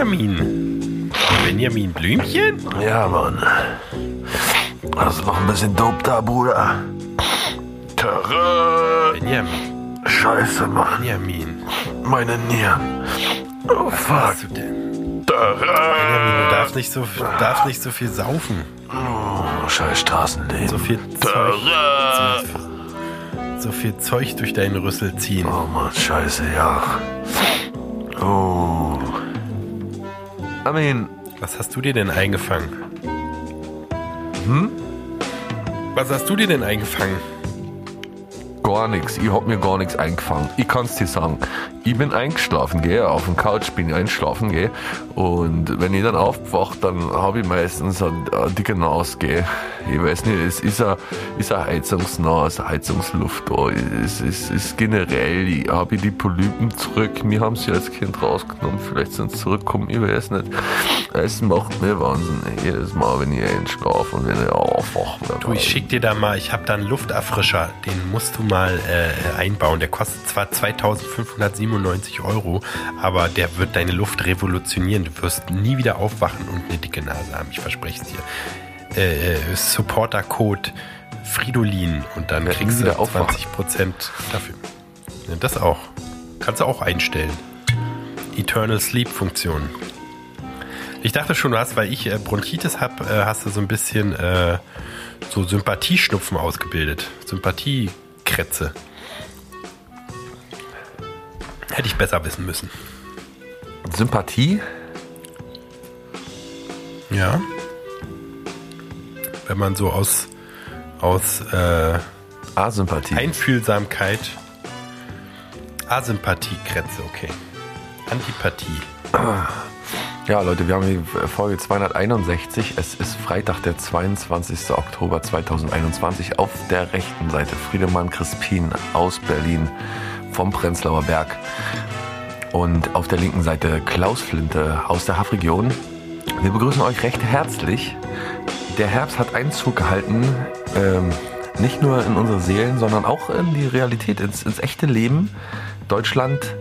Benjamin. Benjamin Blümchen? Ja, Mann. Hast du noch ein bisschen Dope da, Bruder? Tara. Benjamin. Scheiße, Mann. Benjamin. Meine Nieren. Oh, Was fuck. hast du denn? Tara. Benjamin, du darfst nicht so, darfst nicht so viel saufen. Oh, scheiß Straßenleben. So viel Zeug. Tara. So, so viel Zeug durch deinen Rüssel ziehen. Oh, Mann, scheiße, ja. Mean, Was hast du dir denn eingefangen? Hm? Was hast du dir denn eingefangen? gar nichts. Ich hab mir gar nichts eingefangen. Ich kann's dir sagen. Ich bin eingeschlafen, gell, auf dem Couch bin ich eingeschlafen, gell. Und wenn ich dann aufwache, dann habe ich meistens eine dicke Nase, gell. Ich weiß nicht, es ist eine, ist eine Heizungsnase, Heizungsluft da. Es ist, ist generell, ich habe die Polypen zurück. Wir haben sie als Kind rausgenommen. Vielleicht sind sie zurückgekommen, ich weiß nicht. Es macht mir Wahnsinn, jedes Mal, wenn ich einschlafe und wenn ich aufwache. Du, ich schick dir da mal, ich habe da einen Lufterfrischer, den musst du mal äh, einbauen. Der kostet zwar 2597 Euro, aber der wird deine Luft revolutionieren. Du wirst nie wieder aufwachen und eine dicke Nase haben, ich verspreche es dir. Äh, Supporter-Code Fridolin und dann nie kriegst du wieder aufwachen. 20% dafür. Ja, das auch. Kannst du auch einstellen. Eternal Sleep Funktion. Ich dachte schon, du hast, weil ich äh, Bronchitis habe, äh, hast du so ein bisschen äh, so Sympathieschnupfen ausgebildet. Sympathiekrätze. Hätte ich besser wissen müssen. Sympathie? Ja. Wenn man so aus, aus äh, Asympathie. Einfühlsamkeit. Asympathiekrätze, okay. Antipathie. Ja, Leute, wir haben die Folge 261. Es ist Freitag, der 22. Oktober 2021. Auf der rechten Seite Friedemann Crispin aus Berlin vom Prenzlauer Berg. Und auf der linken Seite Klaus Flinte aus der Haffregion. Wir begrüßen euch recht herzlich. Der Herbst hat Einzug gehalten, ähm, nicht nur in unsere Seelen, sondern auch in die Realität, ins, ins echte Leben. Deutschland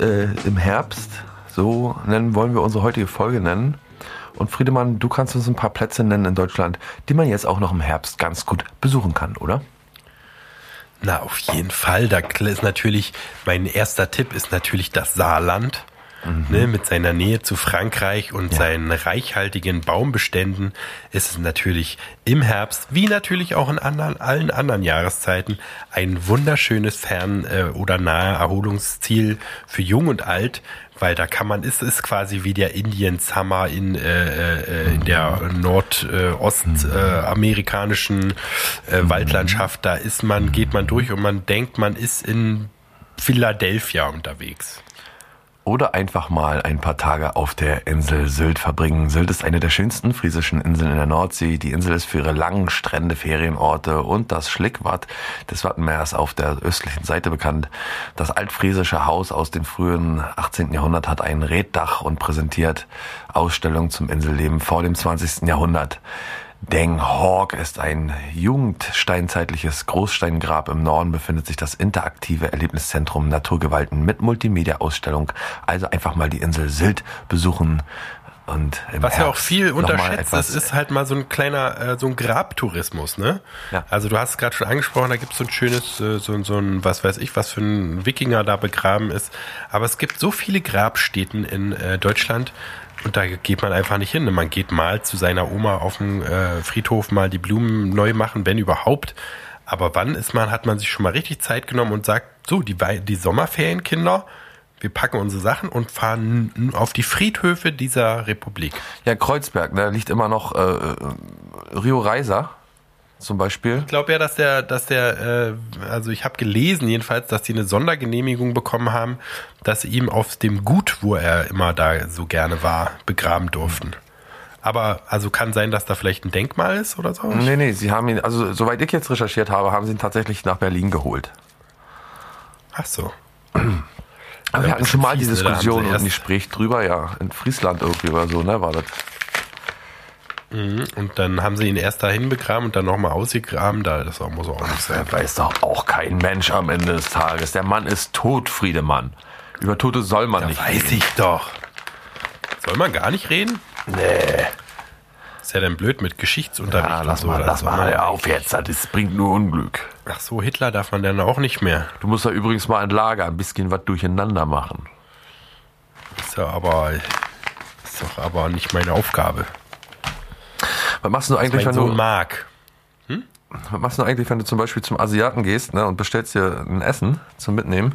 äh, im Herbst, so nennen wollen wir unsere heutige Folge nennen. Und Friedemann, du kannst uns ein paar Plätze nennen in Deutschland, die man jetzt auch noch im Herbst ganz gut besuchen kann, oder? Na, auf jeden Fall. Da ist natürlich, mein erster Tipp ist natürlich das Saarland. Ne, mit seiner Nähe zu Frankreich und Ja. seinen reichhaltigen Baumbeständen ist es natürlich im Herbst, wie natürlich auch in anderen, allen anderen Jahreszeiten, ein wunderschönes Fern- äh, oder nahe Erholungsziel für Jung und Alt, weil da kann man, es ist quasi wie der Indian Summer in, äh, äh, in der nordostamerikanischen äh, Waldlandschaft. Da ist man, geht man durch und man denkt, man ist in Philadelphia unterwegs. Oder einfach mal ein paar Tage auf der Insel Sylt verbringen. Sylt ist eine der schönsten friesischen Inseln in der Nordsee. Die Insel ist für ihre langen Strände, Ferienorte und das Schlickwatt des Wattenmeers auf der östlichen Seite bekannt. Das altfriesische Haus aus dem frühen 18. Jahrhundert hat ein Reddach und präsentiert Ausstellungen zum Inselleben vor dem 20. Jahrhundert. Deng Hawk ist ein jugendsteinzeitliches Großsteingrab. Im Norden befindet sich das interaktive Erlebniszentrum Naturgewalten mit Multimedia-Ausstellung. Also einfach mal die Insel Sylt besuchen und im Was ja auch Herbst viel unterschätzt ist, ist halt mal so ein kleiner, äh, so ein Grabtourismus, ne? Ja. Also du hast es gerade schon angesprochen, da gibt es so ein schönes, äh, so, so ein, was weiß ich, was für ein Wikinger da begraben ist. Aber es gibt so viele Grabstätten in äh, Deutschland und da geht man einfach nicht hin. Man geht mal zu seiner Oma auf dem äh, Friedhof mal die Blumen neu machen, wenn überhaupt. Aber wann ist man, hat man sich schon mal richtig Zeit genommen und sagt, so, die, die Sommerferienkinder, wir packen unsere Sachen und fahren auf die Friedhöfe dieser Republik. Ja, Kreuzberg, da liegt immer noch äh, äh, Rio Reiser zum Beispiel. Ich glaube ja, dass der, dass der, äh, also ich habe gelesen jedenfalls, dass die eine Sondergenehmigung bekommen haben, dass sie ihm auf dem Gut, wo er immer da so gerne war, begraben durften. Aber also kann sein, dass da vielleicht ein Denkmal ist oder so. Nee, nee, sie haben ihn, also soweit ich jetzt recherchiert habe, haben sie ihn tatsächlich nach Berlin geholt. Ach so. Aber wir hatten schon mal die Diskussion und ein Gespräch drüber, ja. In Friesland irgendwie oder so, ne, war das. Mhm. Und dann haben sie ihn erst dahin begraben und dann nochmal ausgegraben. Da das muss auch nicht sein. Da weiß doch auch kein Mensch am Ende des Tages. Der Mann ist tot, Friedemann. Über Tote soll man Da nicht weiß ich doch. Soll man gar nicht reden? Nee. Ist ja dann blöd mit Geschichtsunterricht Ja, lass so. mal, lass mal ja, auf jetzt. Das bringt nur Unglück. Ach so, Hitler darf man dann auch nicht mehr. Du musst da übrigens mal ein Lager ein bisschen was durcheinander machen. Ist ja aber, ist doch aber nicht meine Aufgabe. Was machst du eigentlich, wenn du, mag. was machst du eigentlich, wenn du zum Beispiel zum Asiaten gehst ne, und bestellst dir ein Essen zum Mitnehmen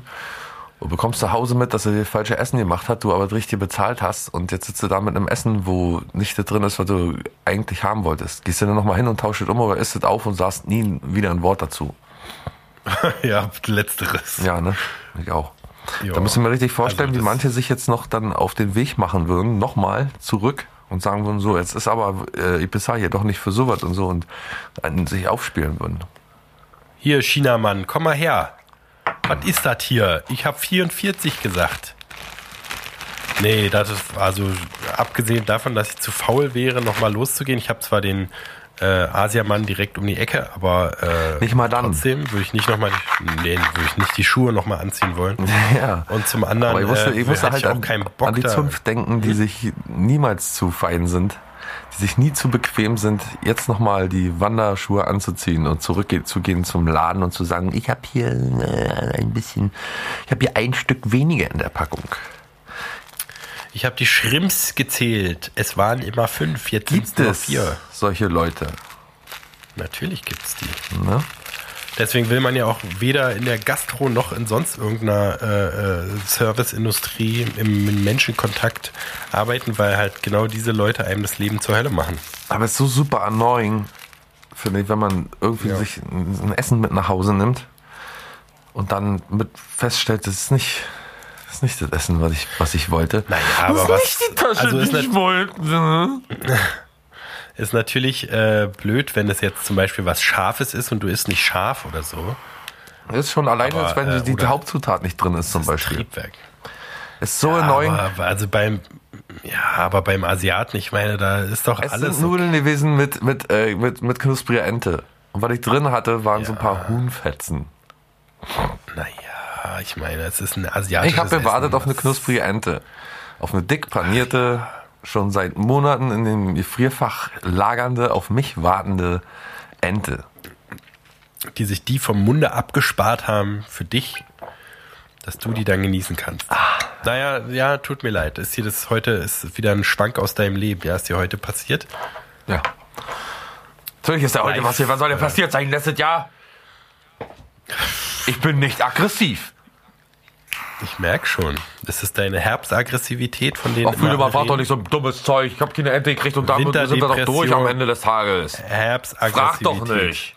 und bekommst zu Hause mit, dass er dir falsche Essen gemacht hat, du aber richtig bezahlt hast und jetzt sitzt du da mit einem Essen, wo nicht das drin ist, was du eigentlich haben wolltest. Gehst du dann nochmal hin und tauschst es um oder isst es auf und sagst nie wieder ein Wort dazu. ja, letzteres. Ja, ne? Ich auch. Ja. Da müssen wir richtig vorstellen, Also wie manche sich jetzt noch dann auf den Weg machen würden, nochmal zurück und sagen würden, so, jetzt ist aber äh, bezahle hier doch nicht für sowas und so und dann sich aufspielen würden. Hier, Chinamann, komm mal her. Was ist das hier? Ich habe 44 gesagt. Nee, das ist also abgesehen davon, dass ich zu faul wäre, nochmal loszugehen. Ich habe zwar den äh, Asiamann direkt um die Ecke, aber äh, Nicht mal dann. trotzdem würde ich nicht nochmal nee, würde ich nicht die Schuhe nochmal anziehen wollen. Ja. Und zum anderen Aber ich musste, äh, ich musste hatte halt ich auch an, keinen Bock an die da. Zunft denken, die sich niemals zu fein sind, die sich nie zu bequem sind, jetzt nochmal die Wanderschuhe anzuziehen und zurückzugehen zum Laden und zu sagen, ich habe hier äh, ein bisschen, ich habe hier ein Stück weniger in der Packung. Ich habe die Schrimps gezählt. Es waren immer fünf, jetzt sind es Gibt nur es vier. solche Leute? Natürlich gibt's die. Ne? Deswegen will man ja auch weder in der Gastro noch in sonst irgendeiner äh, äh, Serviceindustrie im, Menschenkontakt arbeiten, weil halt genau diese Leute einem das Leben zur Hölle machen. Aber es ist so super annoying, finde ich, wenn man irgendwie Ja. sich ein ein Essen mit nach Hause nimmt und dann mit feststellt, das ist nicht, das ist nicht das Essen, was ich, was ich wollte. Naja, aber was. also ist, nat wollte. ist natürlich äh, blöd, wenn es jetzt zum Beispiel was Scharfes ist und du isst nicht scharf oder so. Das ist schon alleine, Aber, als wenn äh, die Hauptzutat nicht drin ist, zum Das Beispiel. Triebwerk. Ist so annoying. Aber, also beim. Ja, aber beim Asiaten, ich meine, da ist doch Es alles. sind Nudeln gewesen mit, mit, äh, mit, mit knuspriger Ente. Und was ich drin hatte, waren so ein Ja. paar Huhnfetzen. Naja, ich meine, es ist ein asiatisches Ich habe gewartet auf eine knusprige Ente. Auf eine dick panierte, schon seit Monaten in dem Gefrierfach lagernde, auf mich wartende Ente. die sich die vom Munde abgespart haben für dich, dass du die dann genießen kannst. Naja, ja, tut mir leid. Ist hier das heute ist wieder ein Schwank aus deinem Leben. Ja, ist dir heute passiert? Ja. Natürlich ist ja heute was hier. Was soll denn passiert sein letztes Jahr? Ich bin nicht aggressiv. Ich merke schon. Das ist deine Herbstaggressivität, von denen Auch viele mal war doch nicht so ein dummes Zeug. Ich habe keine Ente gekriegt und damit sind wir doch durch am Ende des Tages. Frag Herbstaggressivität. doch nicht.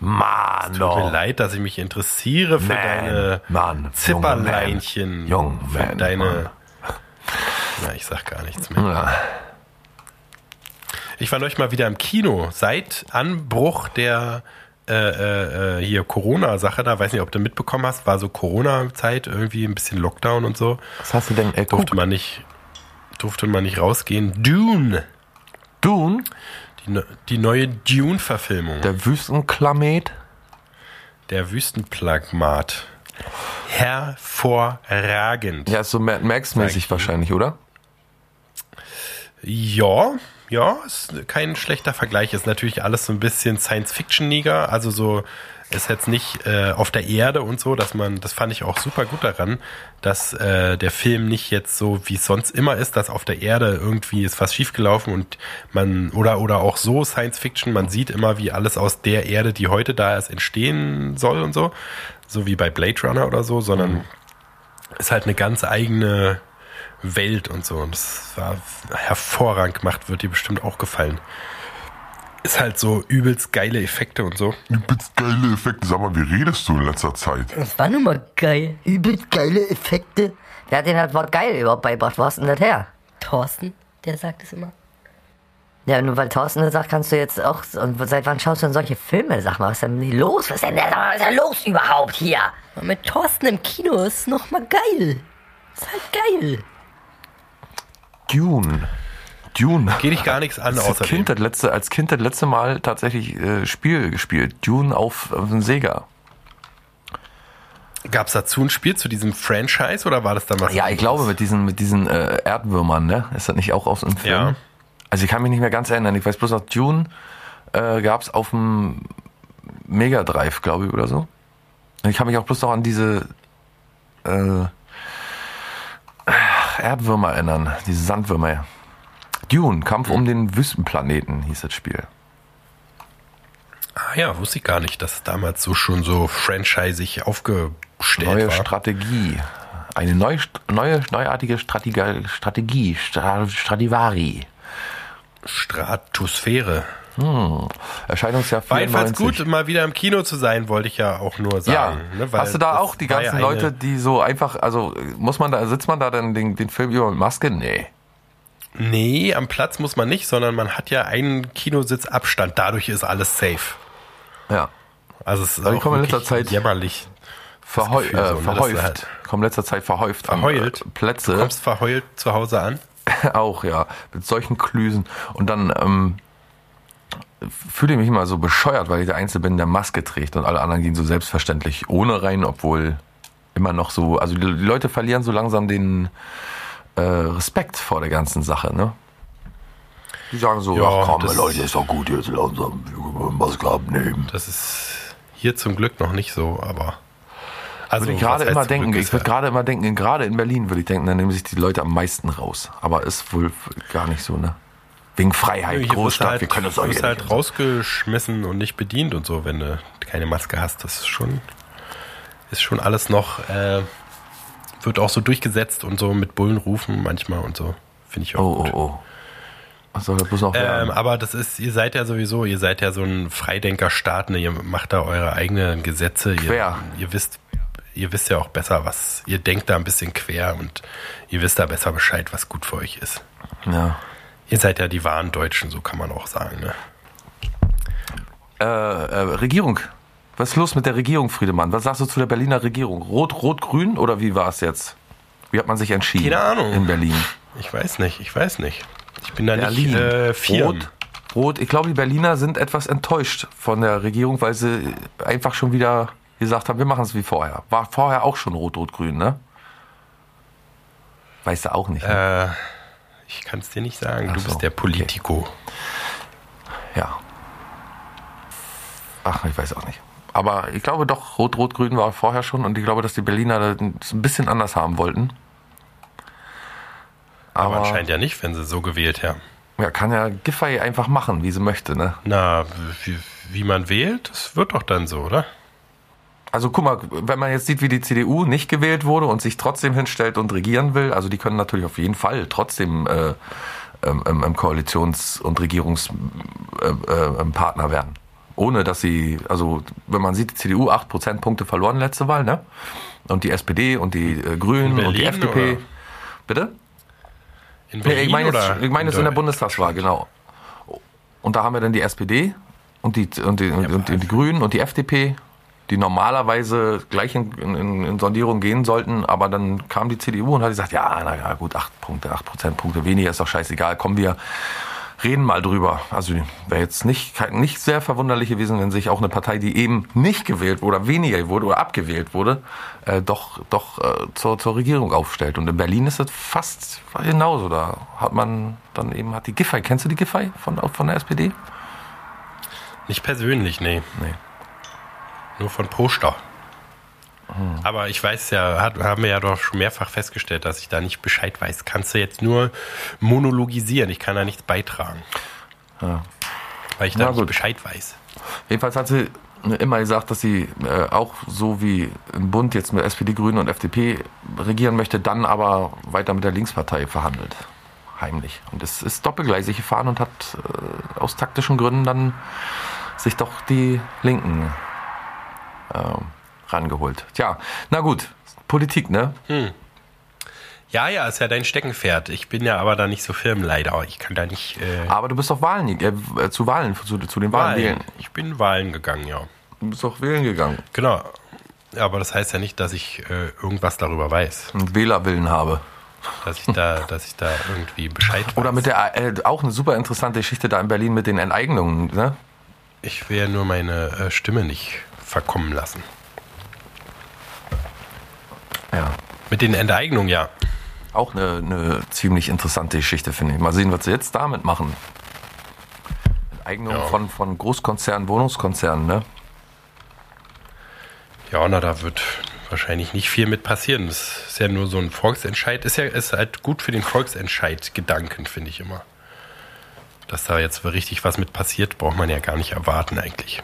Mann, Tut mir doch. leid, dass ich mich interessiere für Man, deine Mann, Zipperleinchen. Jung für deine. Mann. Na, ich sag gar nichts mehr. Ja. Ich war neulich mal wieder im Kino. Seit Anbruch der äh, äh, äh, hier Corona-Sache da, weiß nicht, ob du mitbekommen hast, war so Corona-Zeit, irgendwie ein bisschen Lockdown und so. Was hast du denn ey, Durfte man nicht, durfte man nicht rausgehen. Dune, Dune, die, die neue Dune-Verfilmung. Der, der Wüstenklamet. Wüstenplagmat. Hervorragend. Ja, ist so Mad Max-mäßig wahrscheinlich, oder? Ja, ja, ist kein schlechter Vergleich. Ist natürlich alles so ein bisschen Science-Fiction-niger. Also so ist jetzt nicht äh, auf der Erde und so, dass man, das fand ich auch super gut daran, dass äh, der Film nicht jetzt so, wie es sonst immer ist, dass auf der Erde irgendwie ist was schiefgelaufen und man, oder, oder auch so Science-Fiction, man sieht immer, wie alles aus der Erde, die heute da ist, entstehen soll und so. So wie bei Blade Runner oder so, sondern ist halt eine ganz eigene Welt und so. Und das war hervorragend gemacht, wird dir bestimmt auch gefallen. Ist halt so übelst geile Effekte und so. Übelst geile Effekte. Sag mal, wie redest du in letzter Zeit? Das war nun mal geil. Übelst geile Effekte. Wer hat denn das Wort geil überhaupt beigebracht? Wo hast du denn das her? Thorsten, der sagt es immer. Ja, nur weil Thorsten das sagt, kannst du jetzt auch. Und seit wann schaust du denn solche Filme? Sag mal, was ist denn los? Was ist denn, da- was ist denn los überhaupt hier? Und mit Thorsten im Kino ist noch mal geil. Ist halt geil. Dune. Dune. Geht dich gar nichts an Als außerdem. Kind das letzte, als Kind das letzte Mal tatsächlich äh, Spiel gespielt. Dune auf, auf dem Sega. Gab es dazu ein Spiel zu diesem Franchise oder war das damals? Ja, ich glaube mit diesen, mit diesen äh, Erdwürmern, ne? Ist das nicht auch aus dem Film? Ja. Also ich kann mich nicht mehr ganz erinnern. Ich weiß bloß noch, Dune äh, gab es auf dem Mega Drive, glaube ich, oder so. Ich kann mich auch bloß noch an diese äh, Erdwürmer erinnern, diese Sandwürmer. Dune, Kampf um den Wüstenplaneten hieß das Spiel. Ah ja, wusste ich gar nicht, dass es damals so schon so franchisig aufgestellt Neue war. Strategie. Eine neue, neue neuartige Strategie, Strategie Stra Stradivari. Stratosphäre. Erscheinungsjahr War jedenfalls 94. gut, mal wieder im Kino zu sein, wollte ich ja auch nur Ja, sagen. ne, weil hast du da auch die ganzen ja Leute, die so einfach, also muss man da, sitzt man da dann den, den Film über mit Maske? Nee. Nee, am Platz muss man nicht, sondern man hat ja einen Kinositz Abstand. Dadurch ist alles safe. Ja. Also es ist Aber ich auch komme in letzter Zeit- jämmerlich. Verheu Gefühl äh, so, ne, verhäuft. halt- Kommen in letzter Zeit verhäuft an Verheult. äh, Plätze. Du kommst verheult zu Hause an. auch, ja. Mit solchen Klüsen. Und dann ähm, fühle ich mich immer so bescheuert, weil ich der Einzige bin, der Maske trägt und alle anderen gehen so selbstverständlich ohne rein, obwohl immer noch so, also die Leute verlieren so langsam den äh, Respekt vor der ganzen Sache, ne? Die sagen so, Ja, ach komm, das- Leute, ist doch gut jetzt langsam, Maske abnehmen. Das ist hier zum Glück noch nicht so, aber. Also, Würde ich gerade immer denken, ich würde ja- gerade immer denken, gerade in Berlin würde ich denken, dann nehmen sich die Leute am meisten raus. Aber ist wohl gar nicht so, ne? Wegen Freiheit, Hier du Großstadt, halt, wir können wirst hier halt nicht. rausgeschmissen und nicht bedient und so, wenn du keine Maske hast. Das ist schon, ist schon alles noch, äh, wird auch so durchgesetzt und so mit Bullenrufen manchmal und so. Finde ich auch Oh, gut. oh, oh. Soll das bloß noch Ähm, aber das ist, ihr seid ja sowieso, ihr seid ja so ein Freidenkerstaat, ne? ihr macht da eure eigenen Gesetze. Ihr, ihr wisst, ihr wisst ja auch besser, was, ihr denkt da ein bisschen quer und ihr wisst da besser Bescheid, was gut für euch ist. Ja. Ihr seid ja die wahren Deutschen, so kann man auch sagen, ne? Äh, äh, Regierung. Was ist los mit der Regierung, Friedemann? Was sagst du zu der Berliner Regierung? Rot, Rot, Grün oder wie war es jetzt? Wie hat man sich entschieden? Keine Ahnung. In Berlin. Ich weiß nicht, ich weiß nicht. Ich bin da Berlin. nicht äh, firm. Rot. Rot. Ich glaube, die Berliner sind etwas enttäuscht von der Regierung, weil sie einfach schon wieder gesagt haben, wir machen es wie vorher. War vorher auch schon Rot, Rot, Grün, ne? Weißt du auch nicht. Ne? Äh, ich kann es dir nicht sagen. Ach du so, bist der Politico. Ja. Ach, ich weiß auch nicht. Aber ich glaube doch, Rot, Rot, Grün war vorher schon und ich glaube, dass die Berliner das ein bisschen anders haben wollten. Aber, Aber, anscheinend ja nicht, wenn sie so gewählt haben. ja, kann ja Giffey einfach machen, wie sie möchte, ne? Na, wie, wie man wählt, das wird doch dann so, oder? Also guck mal, wenn man jetzt sieht, wie die CDU nicht gewählt wurde und sich trotzdem hinstellt und regieren will, also die können natürlich auf jeden Fall trotzdem äh, ähm, ähm, Koalitions- und Regierungspartner äh, ähm, Partner werden. Ohne dass sie, also wenn man sieht, die CDU 8 Prozentpunkte verloren letzte Wahl, ne? Und die SPD und die äh, Grünen In und die Berlin, FDP. oder? Bitte? In Nee, Berlin ich meine jetzt, ich meine jetzt in der Bundestagswahl, genau. Und da haben wir dann die SPD und die, und die, und die, die Grünen und die FDP, die normalerweise gleich in, in, in Sondierung gehen sollten, aber dann kam die CDU und hat gesagt, ja, na ja, gut, acht Punkte, acht Prozentpunkte weniger ist doch scheißegal, kommen wir reden mal drüber. Also wäre jetzt nicht, nicht sehr verwunderlich gewesen, wenn sich auch eine Partei, die eben nicht gewählt wurde oder weniger wurde oder abgewählt wurde, äh, doch, doch äh, zur, zur Regierung aufstellt. Und in Berlin ist das fast genauso. Da hat man dann eben, hat die Giffey, kennst du die Giffey von, von der SPD? Nicht persönlich, nee. Nee. Nur von Poster. Hm. Aber ich weiß ja, hat, haben wir ja doch schon mehrfach festgestellt, dass ich da nicht Bescheid weiß. Kannst du jetzt nur monologisieren. Ich kann da nichts beitragen. Weil ich da Na nicht gut. Bescheid weiß. Jedenfalls hat sie immer gesagt, dass sie äh, auch so wie im Bund jetzt mit SPD, Grünen und FDP regieren möchte, dann aber weiter mit der Linkspartei verhandelt. Heimlich. Und es ist doppelgleisig gefahren und hat äh, aus taktischen Gründen dann sich doch die Linken rangeholt. Tja, na gut, Politik, ne? Ja, ja, ist ja dein Steckenpferd. Ich bin ja aber da nicht so firm, leider. Ich kann da nicht äh, Aber du bist doch Wahlen, äh, zu Wahlen, zu, zu den Wahlen wählen. Wahlen. Ich bin Wahlen gegangen, ja. Du bist doch wählen gegangen Genau. Aber das heißt ja nicht, dass ich äh, irgendwas darüber weiß. und Wählerwillen habe. dass ich da, dass ich da irgendwie Bescheid weiß. Oder mit der, äh, auch eine super interessante Geschichte da in Berlin mit den Enteignungen, ne? Ich will ja nur meine äh, Stimme nicht verkommen lassen. Ja. Mit den Enteignungen, ja. Auch eine, eine ziemlich interessante Geschichte, finde ich. Mal sehen, was sie jetzt damit machen. Enteignung Ja. von, von Großkonzernen, Wohnungskonzernen, ne? Ja, na, da wird wahrscheinlich nicht viel mit passieren. Das ist ja nur so ein Volksentscheid. Ist ja ist halt gut für den Volksentscheid-Gedanken, finde ich immer. Dass da jetzt richtig was mit passiert, braucht man ja gar nicht erwarten eigentlich.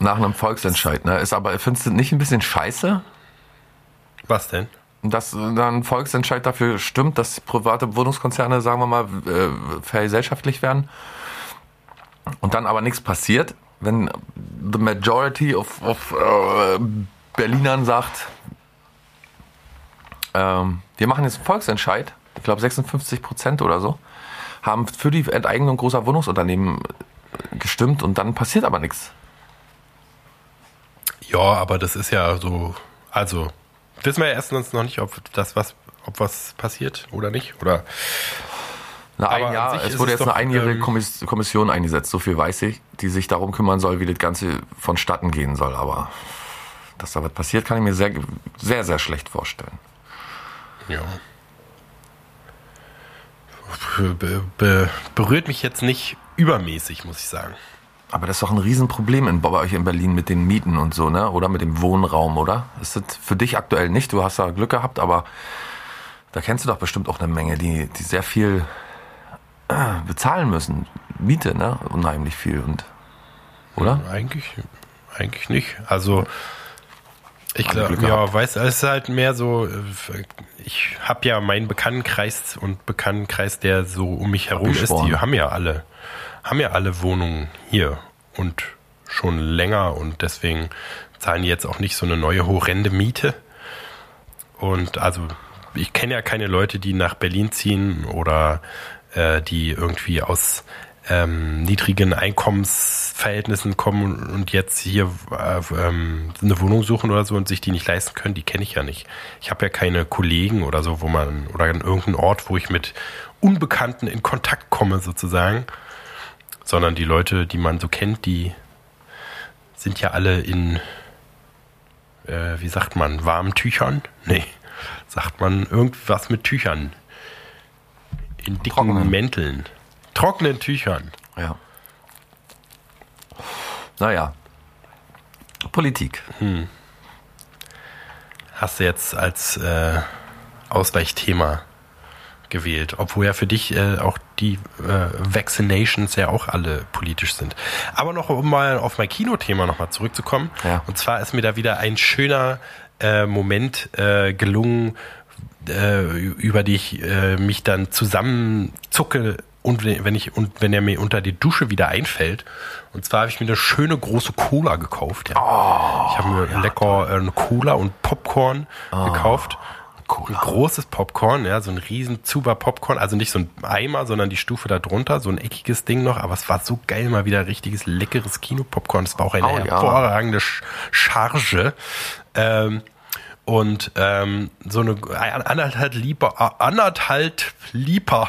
Nach einem Volksentscheid, ne? Ist aber, findest du nicht ein bisschen scheiße? Was denn? dass äh, dann ein Volksentscheid dafür stimmt, dass private Wohnungskonzerne, sagen wir mal, äh, vergesellschaftlich werden und dann aber nichts passiert, wenn the majority of, of äh, Berlinern sagt, ähm, wir machen jetzt einen Volksentscheid, ich glaube 56 Prozent oder so, haben für die Enteignung großer Wohnungsunternehmen gestimmt und dann passiert aber nichts. Ja, aber das ist ja so, also wissen wir ja erstens noch nicht, ob das was, ob was passiert oder nicht. Oder Na, ein Jahr, es wurde es jetzt eine doch, einjährige ähm, Kommiss Kommission eingesetzt, so viel weiß ich, die sich darum kümmern soll, wie das Ganze vonstatten gehen soll. Aber dass da was passiert, kann ich mir sehr, sehr, sehr schlecht vorstellen. ja. Be be berührt mich jetzt nicht übermäßig, muss ich sagen. Aber das ist doch ein Riesenproblem in, bei euch in Berlin mit den Mieten und so, ne? Oder mit dem Wohnraum, oder? Ist das für dich aktuell nicht? Du hast da Glück gehabt, aber da kennst du doch bestimmt auch eine Menge, die, die sehr viel äh, bezahlen müssen. Miete, ne? Unheimlich viel und oder? Eigentlich, eigentlich nicht. Also ich glaube, ja, weiß, es ist halt mehr so, äh, ich habe ja meinen Bekanntenkreis und Bekanntenkreis, der so um mich herum ist, die haben ja alle, haben ja alle Wohnungen hier und schon länger und deswegen zahlen die jetzt auch nicht so eine neue horrende Miete. Und also ich kenne ja keine Leute, die nach Berlin ziehen oder äh, die irgendwie aus ähm, niedrigen Einkommensverhältnissen kommen und jetzt hier äh, ähm, eine Wohnung suchen oder so und sich die nicht leisten können, die kenne ich ja nicht. Ich habe ja keine Kollegen oder so, wo man oder an irgendeinen Ort, wo ich mit Unbekannten in Kontakt komme sozusagen, sondern die Leute, die man so kennt, die sind ja alle in äh, wie sagt man, warmen Tüchern? Nee, sagt man irgendwas mit Tüchern. In dicken Trockenen. Mänteln. Trockenen Tüchern. Ja. Naja. Politik. Hast du jetzt als äh, Ausweichthema gewählt, obwohl ja für dich äh, auch die äh, Vaccinations ja auch alle politisch sind. Aber noch um mal auf mein Kinothema nochmal zurückzukommen. Ja. Und zwar ist mir da wieder ein schöner äh, Moment äh, gelungen, äh, über die ich äh, mich dann zusammenzucke und wenn ich und wenn er mir unter die Dusche wieder einfällt. Und zwar habe ich mir eine schöne große Cola gekauft. Ja. ich habe mir lecker äh, eine Cola und Popcorn gekauft. Ein großes Popcorn, ja, so ein riesen Zuber Popcorn, also nicht so ein Eimer, sondern die Stufe da drunter, so ein eckiges Ding noch, aber es war so geil, mal wieder richtiges leckeres Kinopopcorn. Es war auch eine Oh ja. hervorragende Sch- Charge. Ähm, und ähm, so eine anderthalb Liter, anderthalb Liter,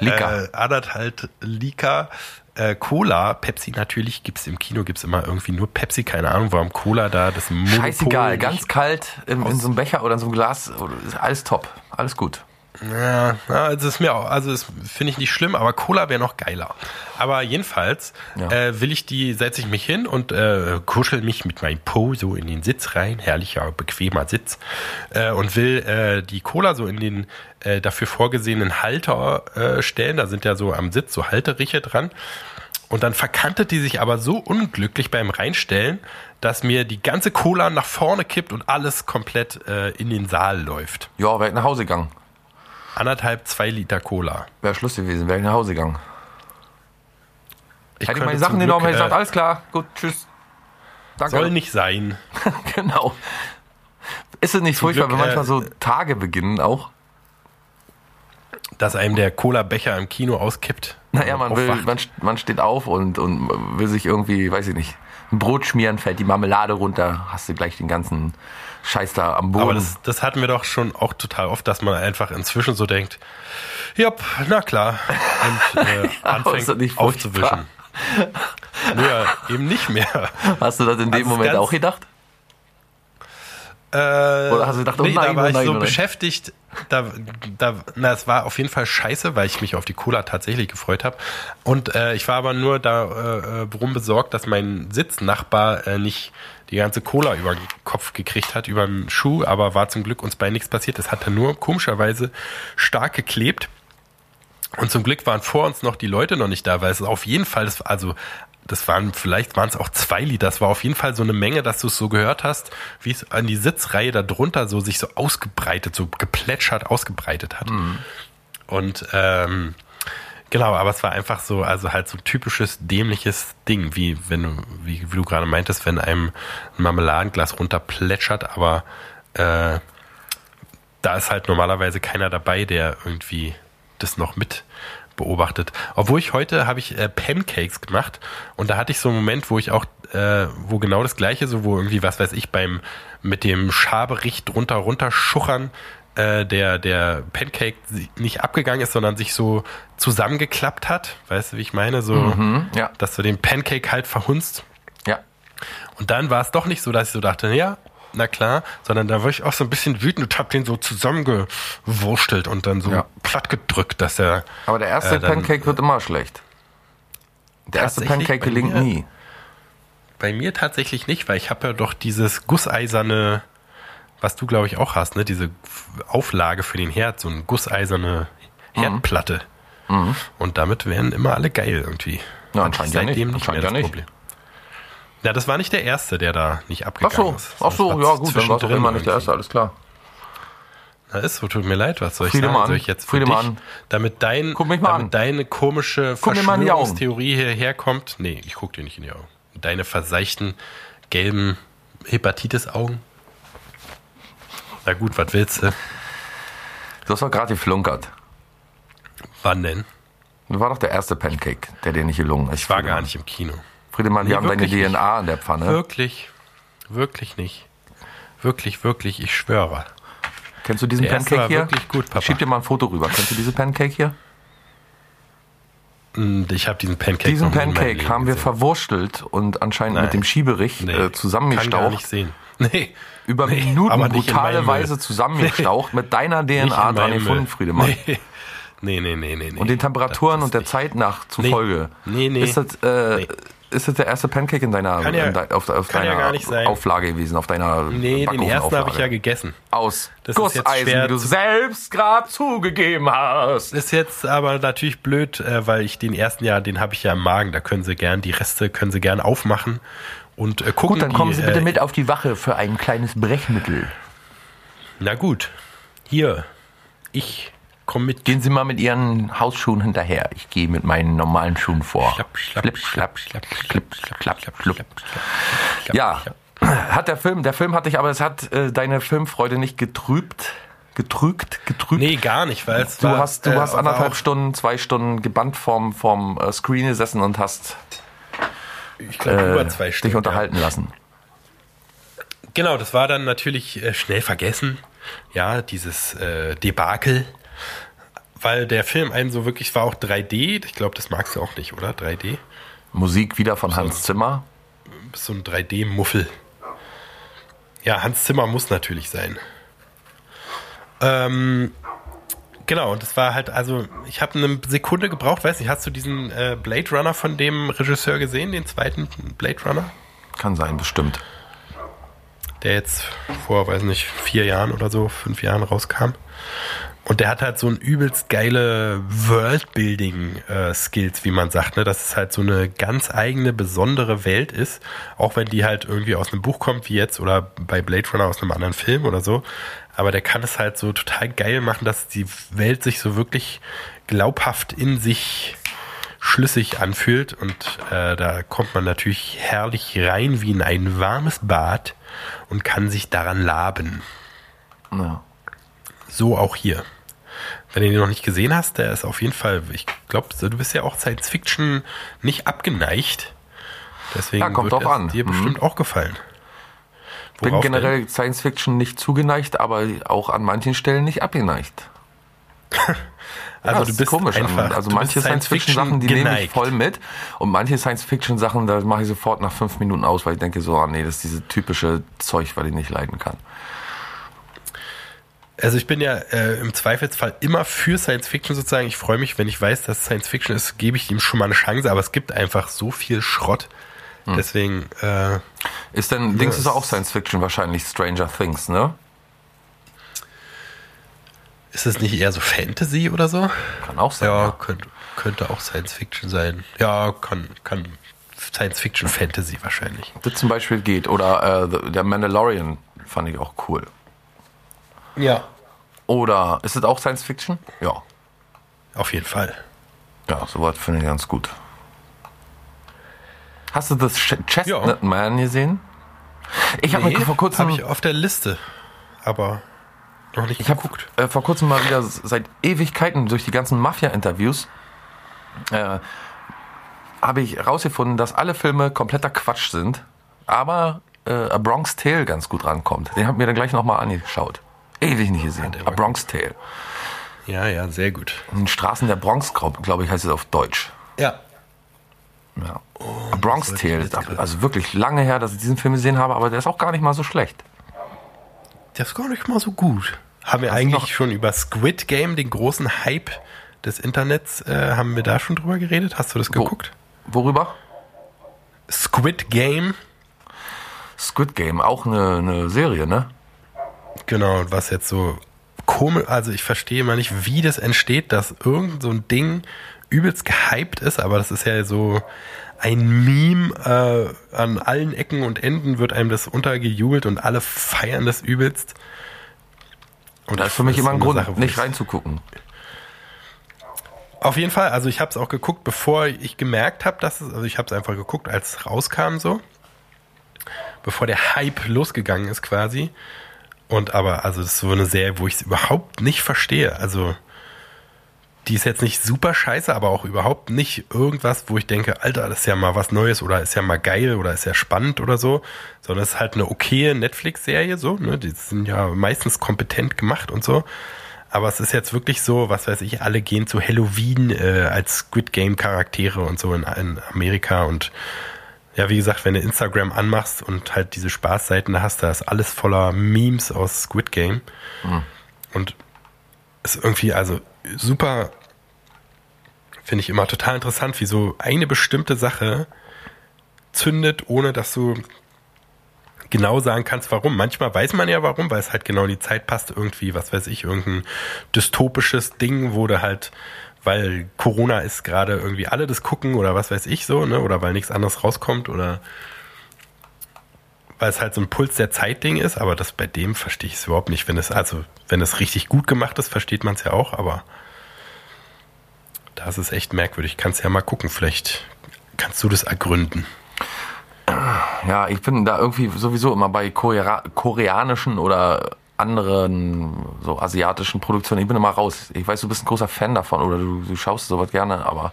Lika. äh, anderthalb Liter äh, Cola, Pepsi natürlich, gibt's im Kino gibt's immer irgendwie nur Pepsi, keine Ahnung, warum Cola da das Monopol Scheißegal, ganz kalt in, in so einem Becher oder in so einem Glas, alles top, alles gut. Ja, also ist mir auch, also das finde ich nicht schlimm, aber Cola wäre noch geiler. Aber jedenfalls Ja. äh, will ich die, setze ich mich hin und äh, kuschel mich mit meinem Po so in den Sitz rein, herrlicher, bequemer Sitz, äh, und will äh, die Cola so in den äh, dafür vorgesehenen Halter äh, stellen. Da sind ja so am Sitz so Halteriche dran. Und dann verkantet die sich aber so unglücklich beim Reinstellen, dass mir die ganze Cola nach vorne kippt und alles komplett äh, in den Saal läuft. Ja, wäre ich nach Hause gegangen. Anderthalb, zwei Liter Cola. Wäre Schluss gewesen, wäre ich nach Hause gegangen. Ich Hätte meine Sachen genommen, hätte ich gesagt, äh, alles klar, gut, tschüss. Danke. Soll nicht sein. genau. Ist es nicht furchtbar, Glück, wenn manchmal äh, so Tage beginnen auch? Dass einem der Cola-Becher im Kino auskippt. Naja, man will, man, man steht auf und, und will sich irgendwie, weiß ich nicht, ein Brot schmieren, fällt die Marmelade runter, hast du gleich den ganzen Scheiß da am Boden. Aber das, das hatten wir doch schon auch total oft, dass man einfach inzwischen so denkt, ja, na klar, und äh, anfängt aufzuwischen. Naja, eben nicht mehr. hast du das in dem Also Moment auch gedacht? Äh, Oder hast du gedacht, oh nee, nein, da war oh ich nein, so oh nein. beschäftigt, da, da, na, es war auf jeden Fall scheiße, weil ich mich auf die Cola tatsächlich gefreut habe. Und äh, ich war aber nur da äh, drum besorgt, dass mein Sitznachbar äh, nicht die ganze Cola über den Kopf gekriegt hat, über den Schuh, aber war zum Glück uns bei nichts passiert. Es hat dann nur komischerweise stark geklebt. Und zum Glück waren vor uns noch die Leute noch nicht da, weil es auf jeden Fall, das, also das waren, vielleicht waren es auch zwei Liter, das war auf jeden Fall so eine Menge, dass du es so gehört hast, wie es an die Sitzreihe da drunter so sich so ausgebreitet, so geplätschert ausgebreitet hat. Und ähm, genau, aber es war einfach so, also halt so ein typisches dämliches Ding, wie wenn du, wie, wie du gerade meintest, wenn einem ein Marmeladenglas runterplätschert, aber äh, da ist halt normalerweise keiner dabei, der irgendwie das noch mit beobachtet. Obwohl ich heute habe ich äh, Pancakes gemacht und da hatte ich so einen Moment, wo ich auch, äh, wo genau das gleiche, so wo irgendwie, was weiß ich, beim mit dem Schabericht drunter runter schuchern, äh, der, der Pancake nicht abgegangen ist, sondern sich so zusammengeklappt hat. Weißt du, wie ich meine? So, ja. dass du den Pancake halt verhunzt. Ja. Und dann war es doch nicht so, dass ich so dachte, ja, na klar, sondern da war ich auch so ein bisschen wütend und hab den so zusammengewurstelt und dann so Ja. platt gedrückt, dass er. Aber der erste äh, dann- Pancake wird immer schlecht. Der erste Pancake gelingt mir? nie. Bei mir tatsächlich nicht, weil ich habe ja doch dieses gusseiserne, was du glaube ich auch hast, ne, diese Auflage für den Herd, so eine gusseiserne Mhm. Herdplatte. Und damit werden immer alle geil irgendwie. Ja, anscheinend ja nicht. seitdem nicht mehr Anscheinend das ja nicht. Problem. Ja, das war nicht der erste, der da nicht Ach abgegangen so, ist. ach so, Das ja gut, dann war es auch immer nicht der erste, alles klar. Na ist so, tut mir leid, was soll ich Friedemann, sagen? Soll ich jetzt für dich, damit dein, damit an. deine komische Guck. Verschwörungstheorie hierher kommt? Nee, ich guck dir nicht in die Augen. Deine verseichten, gelben Hepatitis-Augen? Na gut, was willst du? Du hast doch gerade geflunkert. Wann denn? Das war doch der erste Pancake, der dir nicht gelungen ist. Ich war gar nicht im Kino. Friedemann, wir Nee, haben deine nicht. DNA in der Pfanne. Wirklich, wirklich nicht. Wirklich, wirklich, ich schwöre. Kennst du diesen Der Pancake hier? wirklich gut, Papa. Ich schieb dir mal ein Foto rüber. Kennst du diesen Pancake hier? Und Ich habe diesen Pancake Diesen Pancake haben wir gesehen. verwurstelt und anscheinend Nein. mit dem Schiebericht Nee, äh, Kann gar nicht zusammengestaucht. sehen. Nee. Über Nee, Minuten nicht brutale Weise zusammengestaucht mit deiner Nicht DNA dran gefunden. Friedemann. Nee, nee, nee, nee, nee. Und den Temperaturen und der ist Zeit nach zufolge. Nee, nee. Ist das, äh, Nee. ist das der erste Pancake in deiner, ja- in de, auf, auf ja deiner nicht sein. Auflage gewesen, auf deiner Nee, den ersten habe ich ja gegessen. Aus Das Gusseisen, wie du selbst gerade zugegeben hast. Ist jetzt aber natürlich blöd, äh, weil ich den ersten Jahr, den habe ich ja im Magen. Da können sie gern, die Reste können sie gern aufmachen und äh, gucken. Gut, dann kommen die, Sie bitte äh, mit auf die Wache für ein kleines Brechmittel. Na gut, hier, ich komme mit. Gehen Sie mal mit Ihren Hausschuhen hinterher. Ich gehe mit meinen normalen Schuhen vor. Schlapp, schlapp, schlapp, schlapp, schlapp, schlapp, schlapp, schlapp, schlapp, schlapp, Ja, hat der Film, der Film hat dich, aber es hat äh, deine Filmfreude nicht getrübt, getrügt, getrübt. Nee, gar nicht, weil es Du war, hast, du äh, hast anderthalb Stunden, zwei Stunden gebannt vorm, vorm äh, Screen gesessen und hast ich glaube, äh, über zwei dich Stunden. unterhalten lassen. Genau, das war dann natürlich äh, schnell vergessen. Ja, dieses äh, Debakel. Weil der Film einen so wirklich war auch 3D. Ich glaube, das magst du auch nicht, oder? 3D. Musik wieder von Hans Zimmer. bist so ein 3D-Muffel. Ja, Hans Zimmer muss natürlich sein. Ähm, genau, und das war halt, also, ich habe eine Sekunde gebraucht, weiß nicht, hast du diesen äh, Blade Runner von dem Regisseur gesehen, den zweiten Blade Runner? Kann sein, bestimmt. Der jetzt vor, weiß nicht, vier Jahren oder so, fünf Jahren rauskam. Und der hat halt so ein übelst geile Worldbuilding-Skills, wie man sagt, ne? dass es halt so eine ganz eigene, besondere Welt ist, auch wenn die halt irgendwie aus einem Buch kommt, wie jetzt, oder bei Blade Runner aus einem anderen Film oder so. Aber der kann es halt so total geil machen, dass die Welt sich so wirklich glaubhaft in sich schlüssig anfühlt und äh, da kommt man natürlich herrlich rein wie in ein warmes Bad und kann sich daran laben. Ja. So auch hier. Wenn du den noch nicht gesehen hast, der ist auf jeden Fall, ich glaube, du bist ja auch Science Fiction nicht abgeneigt. Deswegen Ja, kommt wird drauf an. dir Mhm. bestimmt auch gefallen. bin Worauf generell Science Fiction nicht zugeneigt, aber auch an manchen Stellen nicht abgeneigt. Also Ja, du ist bist komisch. einfach- also manche Science Fiction Sachen, die Science-Fiction nehme ich geneigt. voll mit und manche Science Fiction Sachen, da mache ich sofort nach fünf Minuten aus, weil ich denke so, ah, nee, das ist diese typische Zeug, weil ich nicht leiden kann. Also ich bin ja äh, im Zweifelsfall immer für Science Fiction sozusagen. Ich freue mich, wenn ich weiß, dass Science Fiction ist, gebe ich ihm schon mal eine Chance, aber es gibt einfach so viel Schrott. Hm. Deswegen, äh, Ist denn, Dings es- ist auch Science Fiction wahrscheinlich Stranger Things, ne? ist es nicht eher so Fantasy oder so? Kann auch sein. Ja, Ja. könnte, könnte auch Science Fiction sein. Ja, kann, kann Science Fiction Fantasy wahrscheinlich. Das zum Beispiel geht. Oder äh, The- der Mandalorian fand ich auch cool. Ja. Oder ist das auch Science Fiction? Ja. Auf jeden Fall. Ja, sowas finde ich ganz gut. Hast du das Ch- Chestnut Man gesehen? Ich habe mir vor kurzem habe ich auf der Liste, aber noch nicht Ich habe geguckt. äh, vor kurzem mal wieder seit Ewigkeiten durch die ganzen Mafia-Interviews äh, habe ich herausgefunden, dass alle Filme kompletter Quatsch sind, aber äh, A Bronx Tale ganz gut rankommt. Den habe ich mir dann gleich nochmal angeschaut. Ewig nicht gesehen. A Bronx Tale. Ja, ja, sehr gut. In Straßen der Bronx, glaube ich, heißt es auf Deutsch. Ja. Ja. A Bronx Tale. gerade- Also wirklich lange her, dass ich diesen Film gesehen habe, aber der ist auch gar nicht mal so schlecht. Der ist gar nicht mal so gut. Haben wir Hast eigentlich schon über Squid Game, den großen Hype des Internets, äh, haben wir da schon drüber geredet? Hast du das Wo- geguckt? Worüber? Squid Game, Squid Game, auch eine, eine Serie, ne? Genau, was jetzt so komisch, also ich verstehe mal nicht, wie das entsteht, dass irgend so ein Ding übelst gehypt ist, aber das ist ja so ein Meme, äh, an allen Ecken und Enden wird einem das untergejubelt und alle feiern das übelst. Und Das ist für mich ist immer ein Grund, Sache, nicht ich- reinzugucken. Auf jeden Fall, also ich habe es auch geguckt, bevor ich gemerkt habe, dass es, also ich habe es einfach geguckt, als es rauskam so, bevor der Hype losgegangen ist quasi. Und aber, also das ist so eine Serie, wo ich es überhaupt nicht verstehe. Also die ist jetzt nicht super scheiße, aber auch überhaupt nicht irgendwas, wo ich denke, Alter, das ist ja mal was Neues oder ist ja mal geil oder ist ja spannend oder so, sondern es ist halt eine okaye Netflix-Serie, so, ne? Die sind ja meistens kompetent gemacht und so. Aber es ist jetzt wirklich so, was weiß ich, alle gehen zu Halloween äh, als Squid Game Charaktere und so in, in Amerika und ja, wie gesagt, wenn du Instagram anmachst und halt diese Spaßseiten da hast, da ist alles voller Memes aus Squid Game. Und ist irgendwie, also super, finde ich immer total interessant, wie so eine bestimmte Sache zündet, ohne dass du genau sagen kannst, warum. Manchmal weiß man ja warum, weil es halt genau in die Zeit passt, irgendwie, was weiß ich, irgendein dystopisches Ding, wo du halt, weil Corona ist gerade irgendwie alle das gucken oder was weiß ich so, ne? Oder weil nichts anderes rauskommt oder weil es halt so ein Puls der Zeit-Ding ist, aber das bei dem verstehe ich es überhaupt nicht. Wenn es, also, wenn es richtig gut gemacht ist, versteht man es ja auch, aber da ist echt merkwürdig. Kannst ja mal gucken, vielleicht kannst du das ergründen. Ja, ich bin da irgendwie sowieso immer bei Korea koreanischen oder anderen so asiatischen Produktionen. Ich bin immer raus. Ich weiß, du bist ein großer Fan davon oder du, du schaust sowas gerne, aber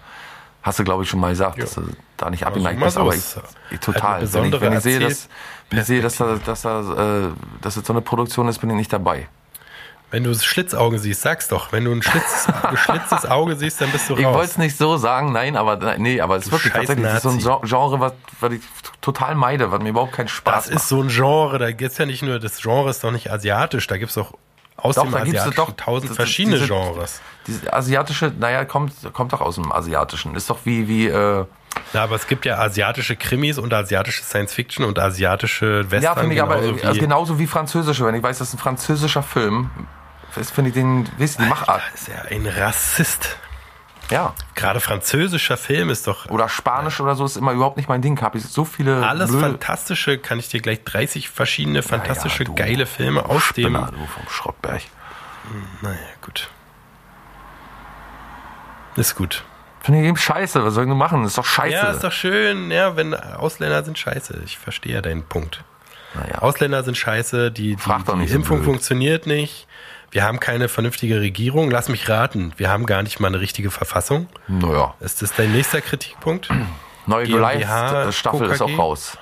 hast du, glaube ich, schon mal gesagt, dass du da nicht abgeneigt bist. Aber ich, ich total. wenn ich, wenn ich sehe, dass, wenn ich sehe, dass da, dass da, äh, dass das so eine Produktion ist, bin ich nicht dabei. Wenn du Schlitzaugen siehst, sag's doch. Wenn du ein Schlitz, geschlitztes Auge siehst, dann bist du Ich wollte raus. es nicht so sagen, nein, aber nee, aber es ist wirklich tatsächlich das ist so ein. Genre, was, was ich total meide, was mir überhaupt keinen Spaß Das ist so ein Genre, da gibt's ja nicht nur, das Genre ist doch nicht asiatisch, da gibt's doch aus Doch, dem da gibt's Asiatischen doch tausend das- verschiedene diese- Genres. Diese asiatische, naja, kommt, kommt doch aus dem Asiatischen. Ist doch wie, wie, äh, Ja, aber es gibt ja asiatische Krimis und asiatische Science Fiction und asiatische Western. ja, finde ich aber, genauso wie- also genauso wie französische. Wenn ich weiß, das ist ein französischer Film, das finde ich den, weißt du, die Machart. Ist er ein Rassist. Ja. Gerade französischer Film ist doch Oder Spanisch oder so ist immer überhaupt nicht mein Ding. Hab ich so viele alles blöde- fantastische, kann ich dir gleich 30 verschiedene fantastische, du geile Filme aus dem. Du vom Schrottberg. Naja, gut. Ist gut. Finde ich eben scheiße. Was soll ich denn machen? Das ist doch scheiße. Ja, ist doch schön, ja, wenn Ausländer sind scheiße. Ich verstehe ja deinen Punkt. naja. Ausländer sind scheiße, die, die, die so Impfung blöd. funktioniert nicht. Wir haben keine vernünftige Regierung. Lass mich raten, wir haben gar nicht mal eine richtige Verfassung. Naja. Ist das dein nächster Kritikpunkt? Neue GmbH, Goliath-Staffel ist auch raus.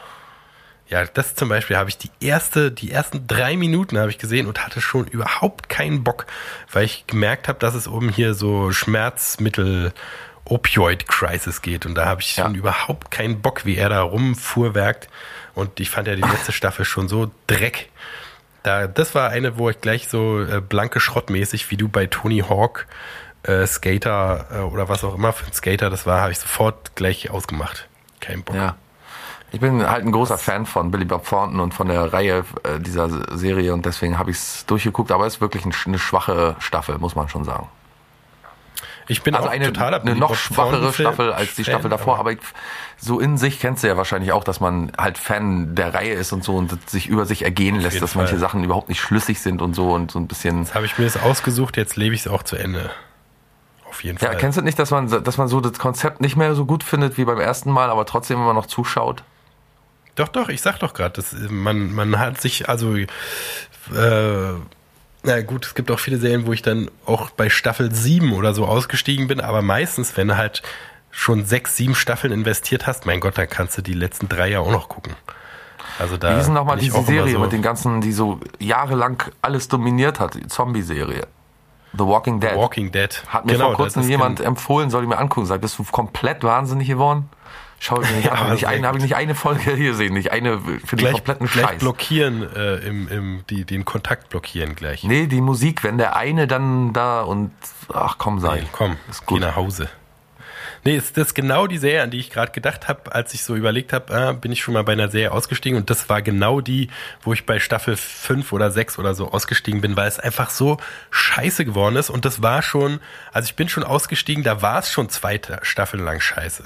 Ja, das zum Beispiel habe ich die erste, die ersten drei Minuten habe ich gesehen und hatte schon überhaupt keinen Bock, weil ich gemerkt habe, dass es um hier so Schmerzmittel Opioid-Crisis geht und da habe ich Ja. schon überhaupt keinen Bock, wie er da rumfuhrwerkt und ich fand ja die letzte Staffel schon so Dreck. Da, das war eine, wo ich gleich so äh, blanke Schrottmäßig, wie du bei Tony Hawk äh, Skater äh, oder was auch immer für ein Skater das war, habe ich sofort gleich ausgemacht. Kein Bock. Ja. Ich bin halt ein großer Fan von Billy Bob Thornton und von der Reihe äh, dieser Serie und deswegen habe ich es durchgeguckt, aber es ist wirklich ein, eine schwache Staffel, muss man schon sagen. Ich bin Also auch eine, eine noch schwachere Staffel als die Staffel davor, aber so in sich kennst du ja wahrscheinlich auch, dass man halt Fan der Reihe ist und so und sich über sich ergehen lässt, dass manche Fall. Sachen überhaupt nicht schlüssig sind und so und so ein bisschen. Jetzt habe ich mir das ausgesucht, jetzt lebe ich es auch zu Ende. Auf jeden Ja, Fall. kennst du nicht, dass man, dass man so das Konzept nicht mehr so gut findet wie beim ersten Mal, aber trotzdem immer noch zuschaut? Doch, doch, ich sag doch gerade, man, man hat sich, also, äh, na gut, es gibt auch viele Serien, wo ich dann auch bei Staffel 7 oder so ausgestiegen bin, aber meistens, wenn du halt schon sechs, sieben Staffeln investiert hast, mein Gott, dann kannst du die letzten drei ja auch noch gucken. Also da Wie denn nochmal diese Serie so- mit den ganzen, die so jahrelang alles dominiert hat, die Zombie-Serie? The Walking Dead. Walking Dead. Hat mir Genau, vor kurzem jemand gen- empfohlen, soll ich mir angucken. Sagt, bist du komplett wahnsinnig geworden? Schau ich mir nicht an. Ja, Habe ich, sehr eine- hab ich nicht eine Folge hier gesehen, nicht eine für den kompletten gleich Scheiß. blockieren, äh, im, im, die, den Kontakt blockieren gleich. Nee, die Musik, wenn der eine dann da und ach komm sei. Nein, komm, ist geh gut. nach Hause. Nee, ist das genau die Serie, an die ich gerade gedacht habe, als ich so überlegt habe, ah, bin ich schon mal bei einer Serie ausgestiegen und das war genau die, wo ich bei Staffel 5 oder 6 oder so ausgestiegen bin, weil es einfach so scheiße geworden ist und das war schon, also ich bin schon ausgestiegen, da war es schon zwei Ta- Staffeln lang scheiße.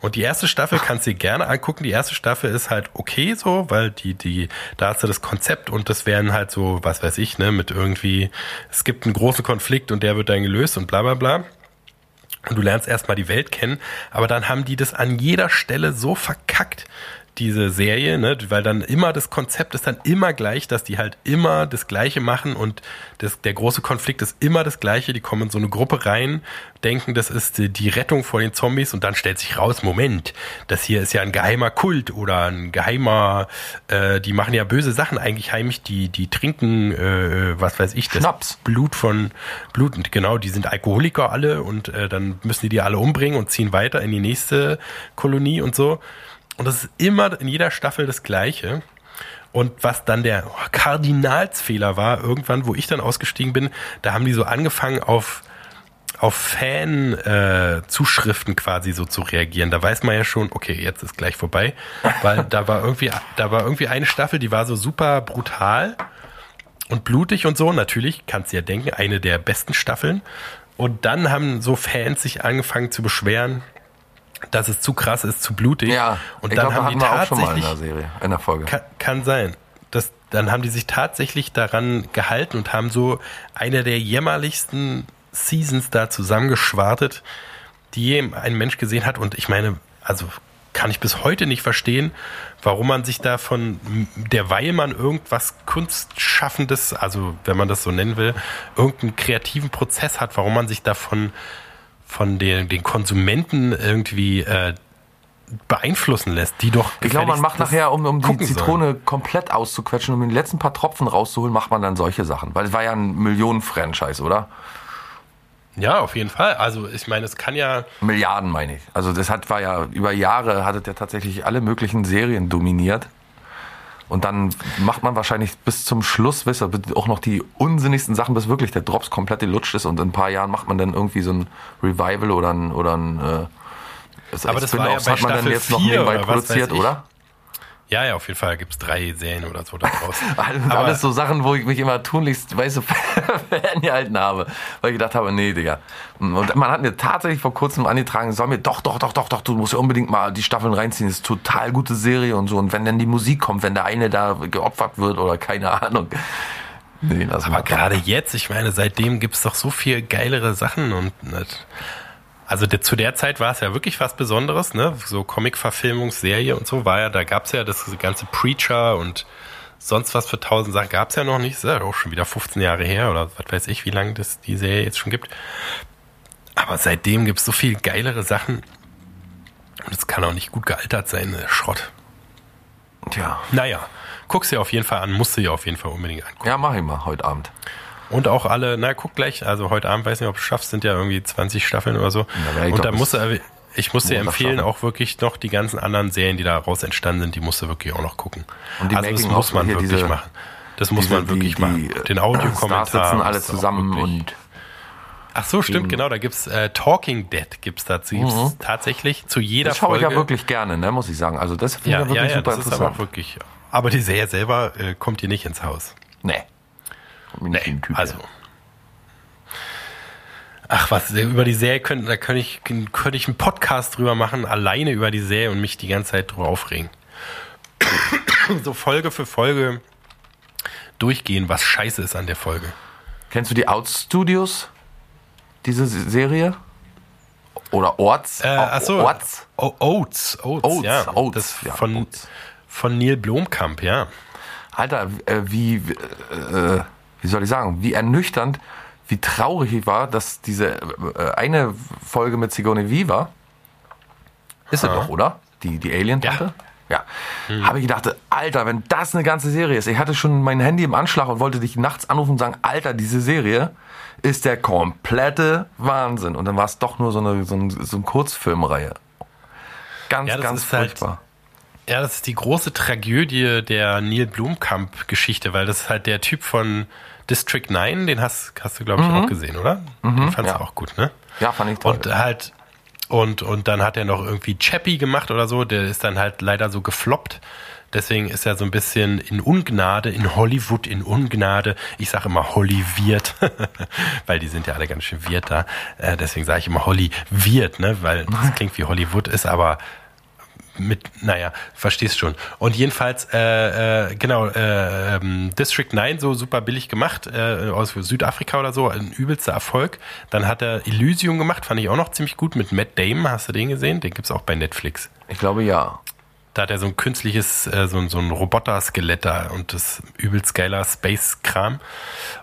Und die erste Staffel kannst du dir gerne angucken. Die erste Staffel ist halt okay so, weil die, die, da hast du das Konzept und das wären halt so, was weiß ich, ne, mit irgendwie, es gibt einen großen Konflikt und der wird dann gelöst und bla bla bla. Und du lernst erstmal die Welt kennen, aber dann haben die das an jeder Stelle so verkackt, diese Serie, ne? weil dann immer das Konzept ist dann immer gleich, dass die halt immer das Gleiche machen und das, der große Konflikt ist immer das Gleiche. Die kommen in so eine Gruppe rein, denken, das ist die, die Rettung vor den Zombies und dann stellt sich raus, Moment, das hier ist ja ein geheimer Kult oder ein geheimer, äh, die machen ja böse Sachen eigentlich heimlich, die, die trinken, äh, was weiß ich, das Schnaps. Blut von Blut und genau, die sind Alkoholiker alle und äh, dann müssen die die alle umbringen und ziehen weiter in die nächste Kolonie und so. Und das ist immer in jeder Staffel das Gleiche. Und was dann der Kardinalsfehler war, irgendwann, wo ich dann ausgestiegen bin, da haben die so angefangen auf auf Fan-Zuschriften quasi so zu reagieren. Da weiß man ja schon, okay, jetzt ist gleich vorbei, weil da war irgendwie, da war irgendwie eine Staffel, die war so super brutal und blutig und so. Natürlich kannst du ja denken, eine der besten Staffeln. Und dann haben so Fans sich angefangen zu beschweren, dass es zu krass ist, zu blutig. Ja, und ich dann glaube, haben die wir auch schon mal in tatsächlich der Serie, in der Folge. kann, kann sein. Das, dann haben die sich tatsächlich daran gehalten und haben so eine der jämmerlichsten Seasons da zusammengeschwartet, die je ein Mensch gesehen hat. Und ich meine, also kann ich bis heute nicht verstehen, warum man sich da von, derweil man irgendwas Kunstschaffendes, also wenn man das so nennen will, irgendeinen kreativen Prozess hat, warum man sich davon von den, den Konsumenten irgendwie äh, beeinflussen lässt, die doch Ich glaube, man macht nachher, um, um die gucken sollen. Zitrone komplett auszuquetschen, um den letzten paar Tropfen rauszuholen, macht man dann solche Sachen. Weil es war ja ein Millionen-Franchise, oder? Ja, auf jeden Fall. Also ich meine, es kann ja, Milliarden meine ich. Also das hat war ja über Jahre hat es ja tatsächlich alle möglichen Serien dominiert. Und dann macht man wahrscheinlich bis zum Schluss, weißt du, auch noch die unsinnigsten Sachen, bis wirklich der Drops komplett gelutscht ist und in ein paar Jahren macht man dann irgendwie so ein Revival oder ein oder ein äh, es- Aber das war ja bei hat man dann jetzt noch 4 nebenbei oder produziert, oder? Ja, ja, auf jeden Fall gibt's drei Serien oder so da draußen. Alles, Aber- alles so Sachen, wo ich mich immer tunlichst, weißt du, ferngehalten habe. Weil ich gedacht habe, nee, Digga. Und man hat mir tatsächlich vor kurzem angetragen, soll mir doch, doch, doch, doch, doch, du musst ja unbedingt mal die Staffeln reinziehen. Das ist eine total gute Serie und so. Und wenn dann die Musik kommt, wenn der eine da geopfert wird oder keine Ahnung. Nee, das Aber gerade jetzt, ich meine, seitdem gibt's doch so viel geilere Sachen und nicht. Also der, zu der Zeit war es ja wirklich was Besonderes, ne? So Comic-Verfilmungsserie und so war ja, da gab's ja das ganze Preacher und sonst was für tausend Sachen gab's ja noch nicht. Ist ja auch schon wieder 15 Jahre her oder was weiß ich, wie lange das die Serie jetzt schon gibt. Aber seitdem gibt's so viel geilere Sachen. Das kann auch nicht gut gealtert sein, ne? Schrott. Tja. Naja, guck's dir auf jeden Fall an, musst du dir auf jeden Fall unbedingt angucken. Ja, mach ich mal heute Abend. Und auch alle, na guck gleich, also heute Abend, weiß nicht, ob du schaffst, sind ja irgendwie 20 Staffeln oder so. Ja, und da das- musst du, ich muss dir empfehlen, auch wirklich noch die ganzen anderen Serien, die daraus entstanden sind, die musst du wirklich auch noch gucken. Und die also das Making-of muss man wirklich diese- machen. Das muss Diese- man wirklich die, machen. Die, Den äh, Audiokommentar. Stars sitzen alle zusammen und Ach so, stimmt, genau. Da gibt's äh, Talking Dead gibt's dazu gibt's tatsächlich zu jeder Mhm. das schaue ich Folge. ja wirklich gerne, ne, muss ich sagen. Also das finde ich ja, wirklich ja, super das ist aber interessant. wirklich. Aber die Serie selber äh, kommt dir nicht ins Haus. nee. Typ Also. Ach was, über die Serie könnte, da könnte ich, könnte ich einen Podcast drüber machen, alleine über die Serie und mich die ganze Zeit drüber aufregen. so Folge für Folge durchgehen, was scheiße ist an der Folge. Kennst du die Out Studios? Diese Serie? Oder Orts? Äh, ach so. Orts? O Oates, Oates, Oates, ja. Oates, das ja, von, Oates. von Neil Blomkamp, ja. Alter, äh, wie, äh, wie soll ich sagen, wie ernüchternd, wie traurig ich war, dass diese äh, eine Folge mit Sigourney Viva, ist sie doch, oder? Die, die Alien-Tante? Ja. Habe ich gedacht, Alter, wenn das eine ganze Serie ist, ich hatte schon mein Handy im Anschlag und wollte dich nachts anrufen und sagen, Alter, diese Serie ist der komplette Wahnsinn. Und dann war es doch nur so eine, so, ein, so eine Kurzfilmreihe. Ganz, Ja, ganz halt- furchtbar. Ja, das ist die große Tragödie der Neil Blomkamp-Geschichte, weil das ist halt der Typ von District 9, den hast, hast du, glaube ich, auch gesehen, oder? den fandst Mhm. ja. du auch gut, ne? Ja, fand ich toll. Und halt, und, und dann hat er noch irgendwie Chappie gemacht oder so, der ist dann halt leider so gefloppt. Deswegen ist er so ein bisschen in Ungnade, in Hollywood in Ungnade. Ich sage immer Hollywirt, weil die sind ja alle ganz schön wirt da. Äh, deswegen sage ich immer Hollywirt, ne? weil das klingt wie Hollywood ist, aber mit, naja, verstehst schon. Und jedenfalls, äh, äh, genau, äh, ähm, District 9 so super billig gemacht, äh, aus Südafrika oder so, ein übelster Erfolg. Dann hat er Elysium gemacht, fand ich auch noch ziemlich gut, mit Matt Damon, hast du den gesehen? Den gibt's auch bei Netflix. ich glaube ja. Da hat er so ein künstliches, äh, so, ein- so ein Roboter-Skelett da und das übelst geiler Space-Kram.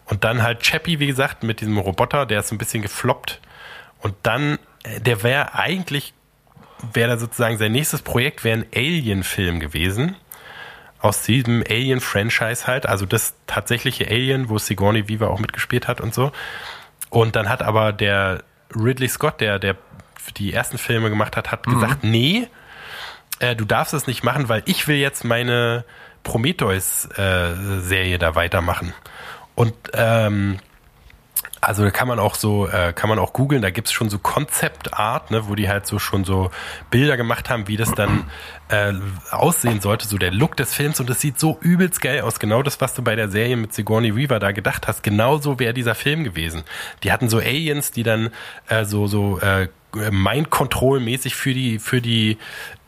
Und dann halt Chappie, wie gesagt, mit diesem Roboter, der ist so ein bisschen gefloppt. Und dann, äh, der wäre eigentlich, wäre da sozusagen sein nächstes Projekt, wäre ein Alien-Film gewesen. Aus diesem Alien-Franchise halt, also das tatsächliche Alien, wo Sigourney Weaver auch mitgespielt hat und so. Und dann hat aber der Ridley Scott, der, der die ersten Filme gemacht hat, hat gesagt, nee, äh, du darfst es nicht machen, weil ich will jetzt meine Prometheus-Serie da weitermachen. Und ähm, also da kann man auch so, äh, kann man auch googeln, da gibt's schon so Concept Art, ne, wo die halt so schon so Bilder gemacht haben, wie das dann äh, aussehen sollte, so der Look des Films und das sieht so übelst geil aus. Genau das, was du bei der Serie mit Sigourney Weaver da gedacht hast, genau so wäre dieser Film gewesen. Die hatten so Aliens, die dann äh, so, so äh, Mind-Control-mäßig für die, für die,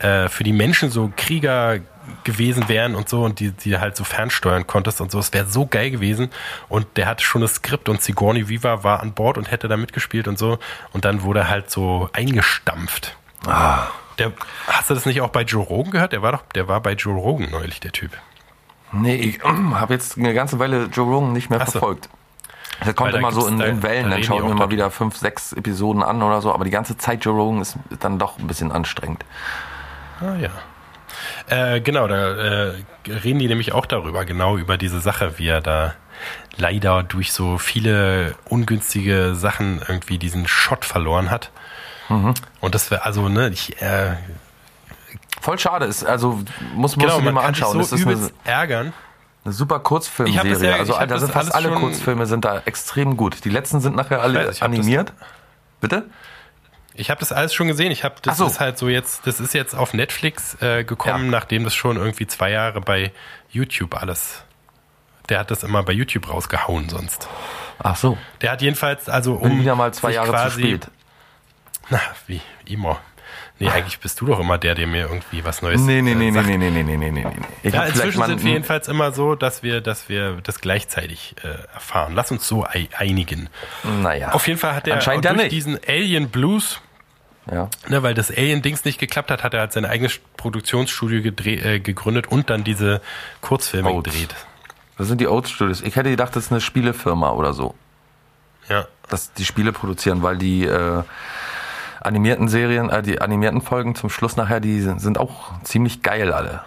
äh, für die Menschen so Krieger gewesen wären und so und die, die halt so fernsteuern konntest und so. Es wäre so geil gewesen. Und der hatte schon das Skript und Sigourney Weaver war an Bord und hätte da mitgespielt und so. Und dann wurde halt so eingestampft. Der, hast du das nicht auch bei Joe Rogan gehört? Der war doch, der war bei Joe Rogan neulich, der Typ. Nee, ich habe jetzt eine ganze Weile Joe Rogan nicht mehr Ach so. verfolgt. Der kommt Weil da immer so in, da- in Wellen, da dann reden schaue die ich mir auch mal wieder fünf, sechs Episoden an oder so, aber die ganze Zeit Joe Rogan ist dann doch ein bisschen anstrengend. Ah ja. Äh, genau, da äh, reden die nämlich auch darüber, genau über diese Sache, wie er da leider durch so viele ungünstige Sachen irgendwie diesen Shot verloren hat. Mhm. Und das wäre also, ne, ich, äh, Voll schade ist, also muss, genau, dir man mal sich anschauen. so das ist eine, ärgern. eine super Kurzfilmserie. ja- also da sind fast alle Kurzfilme sind da extrem gut. Die letzten sind nachher alle weiß, animiert. Bitte? Ich habe das alles schon gesehen. Ich habe das so. ist halt so jetzt, das ist jetzt auf Netflix äh, gekommen, Ja. nachdem das schon irgendwie zwei Jahre bei YouTube alles. Der hat das immer bei YouTube rausgehauen sonst. Ach so. Der hat jedenfalls also Bin um wieder mal zwei Jahre zu spät. Na, wie immer. Nee, eigentlich bist du doch immer der, der mir irgendwie was Neues Nee, nee, äh, nee, nee, sagt. nee, nee, nee, nee, nee, nee. Ich Ja, hab vielleicht inzwischen sind wir jedenfalls immer so, dass wir, dass wir das gleichzeitig äh, erfahren. Lass uns so ei- einigen. Naja. Auf jeden Fall hat er ja durch nicht. diesen Alien Blues, Ja. ne, weil das Alien-Dings nicht geklappt hat, hat er halt sein eigenes Produktionsstudio äh, gegründet und dann diese Kurzfilme Oats. gedreht. Das sind die Oats Studios. Ich hätte gedacht, das ist eine Spielefirma oder so. Ja. dass die Spiele produzieren, weil die äh, animierten Serien, äh, die animierten Folgen zum Schluss nachher, die sind, auch ziemlich geil alle.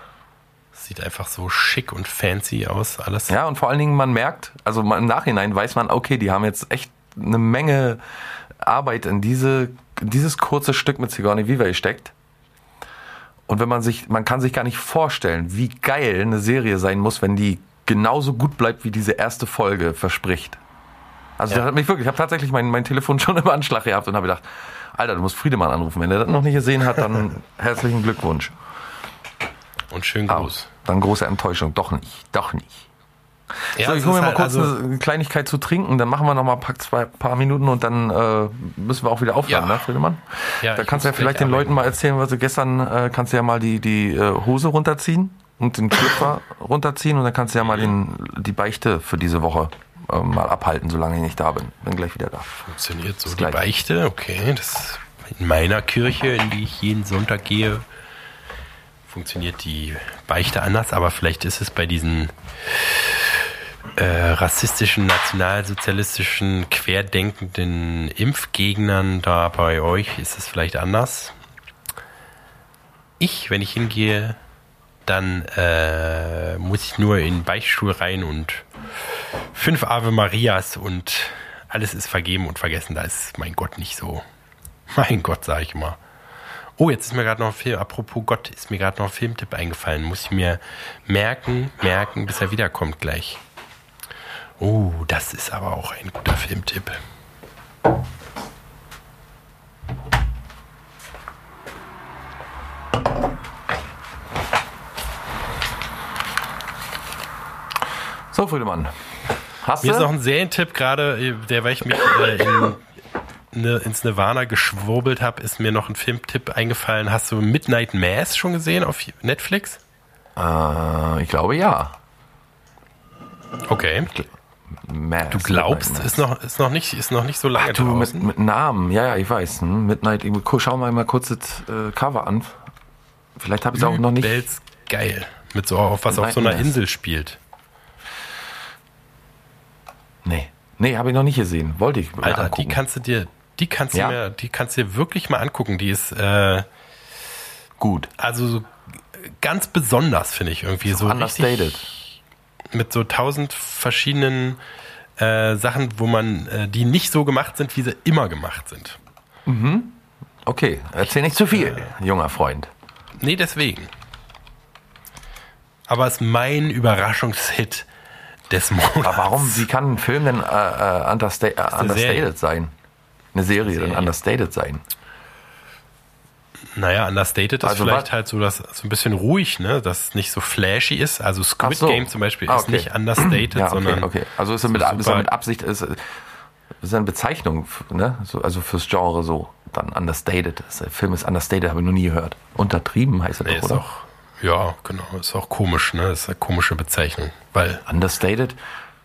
Sieht einfach so schick und fancy aus, alles. Ja, und vor allen Dingen, man merkt, also im Nachhinein weiß man, okay, die haben jetzt echt eine Menge Arbeit in diese, in dieses kurze Stück mit Sigourney Weaver gesteckt. Und wenn man sich, man kann sich gar nicht vorstellen, wie geil eine Serie sein muss, wenn die genauso gut bleibt, wie diese erste Folge verspricht. Also Ja. das hat mich wirklich, ich habe tatsächlich mein, mein Telefon schon im Anschlag gehabt und habe gedacht, Alter, du musst Friedemann anrufen. Wenn er das noch nicht gesehen hat, dann herzlichen Glückwunsch. Und schönen Aber Gruß. dann große Enttäuschung. Doch nicht, doch nicht. Ja, so, ich hole mir mal halt kurz also- eine Kleinigkeit zu trinken, dann machen wir noch mal ein paar, zwei, paar Minuten und dann äh, müssen wir auch wieder aufhören, Ja. ne, Friedemann? Ja, da kannst du ja vielleicht den Leuten mal erzählen, was du gestern, äh, kannst du ja mal die, die äh, Hose runterziehen und den Schlüpfer runterziehen und dann kannst du ja mal den, die Beichte für diese Woche äh, mal abhalten, solange ich nicht da bin. Bin gleich wieder da. Funktioniert so Bis die gleich. Beichte, okay. Das in meiner Kirche, in die ich jeden Sonntag gehe, funktioniert die Beichte anders, aber vielleicht ist es bei diesen äh, rassistischen, nationalsozialistischen, querdenkenden Impfgegnern da bei euch ist es vielleicht anders. Ich, wenn ich hingehe, dann äh, muss ich nur in den Beichtstuhl rein und fünf Ave Marias und alles ist vergeben und vergessen. Da ist mein Gott nicht so. Mein Gott, sage ich immer. Oh, jetzt ist mir gerade noch ein Film, apropos Gott, ist mir gerade noch ein Filmtipp eingefallen. Muss ich mir merken, merken, bis er wiederkommt gleich. Oh, das ist aber auch ein guter Filmtipp. So, Friedemann. Hast Mir ist noch du? ein Serientipp gerade, der, weil ich mich äh, in, ne, ins Nirvana geschwurbelt habe, ist mir noch ein Filmtipp eingefallen. Hast du Midnight Mass schon gesehen auf Netflix? Äh, ich glaube ja. Okay. Mass, Du glaubst, Midnight Mass. ist noch, ist noch nicht, ist noch nicht so lange Ach, du mit, mit Namen, ja, ja, ich weiß. Hm? Midnight, schau mal mal kurz das äh, Cover an. Vielleicht habe ich es auch noch nicht. Übelst geil. Mit so, auf was auf so einer Midnight Mass. Insel spielt. Nee, nee, habe ich noch nicht gesehen. Wollte ich. Alter, angucken. die kannst du dir, die kannst du Ja. mir, die kannst du dir wirklich mal angucken. Die ist, äh, gut. also so ganz besonders, finde ich irgendwie. So Understated. richtig mit so tausend verschiedenen äh, Sachen, wo man, äh, die nicht so gemacht sind, wie sie immer gemacht sind. Okay, erzähl nicht zu viel, junger Freund. Nee, deswegen. Aber es ist mein Überraschungshit des Monats. Aber warum? Wie kann ein Film denn äh, äh, understa äh, understated sein? Eine Serie, Serie. dann understated sein. Naja, Understated ist Also vielleicht was- halt so, dass so ein bisschen ruhig, ne? Dass es nicht so flashy ist. Also Squid so. Game zum Beispiel Ah, ist okay. nicht understated, Ja, okay, sondern okay. Also ist er mit, ist er mit Absicht, ist, ist eine Bezeichnung, ne? So, also fürs Genre so. Dann understated. Der Film ist understated, habe ich noch nie gehört. Untertrieben heißt er nee, doch, ist oder? auch, ja, genau, ist auch komisch, ne? Ist eine komische Bezeichnung, weil Understated?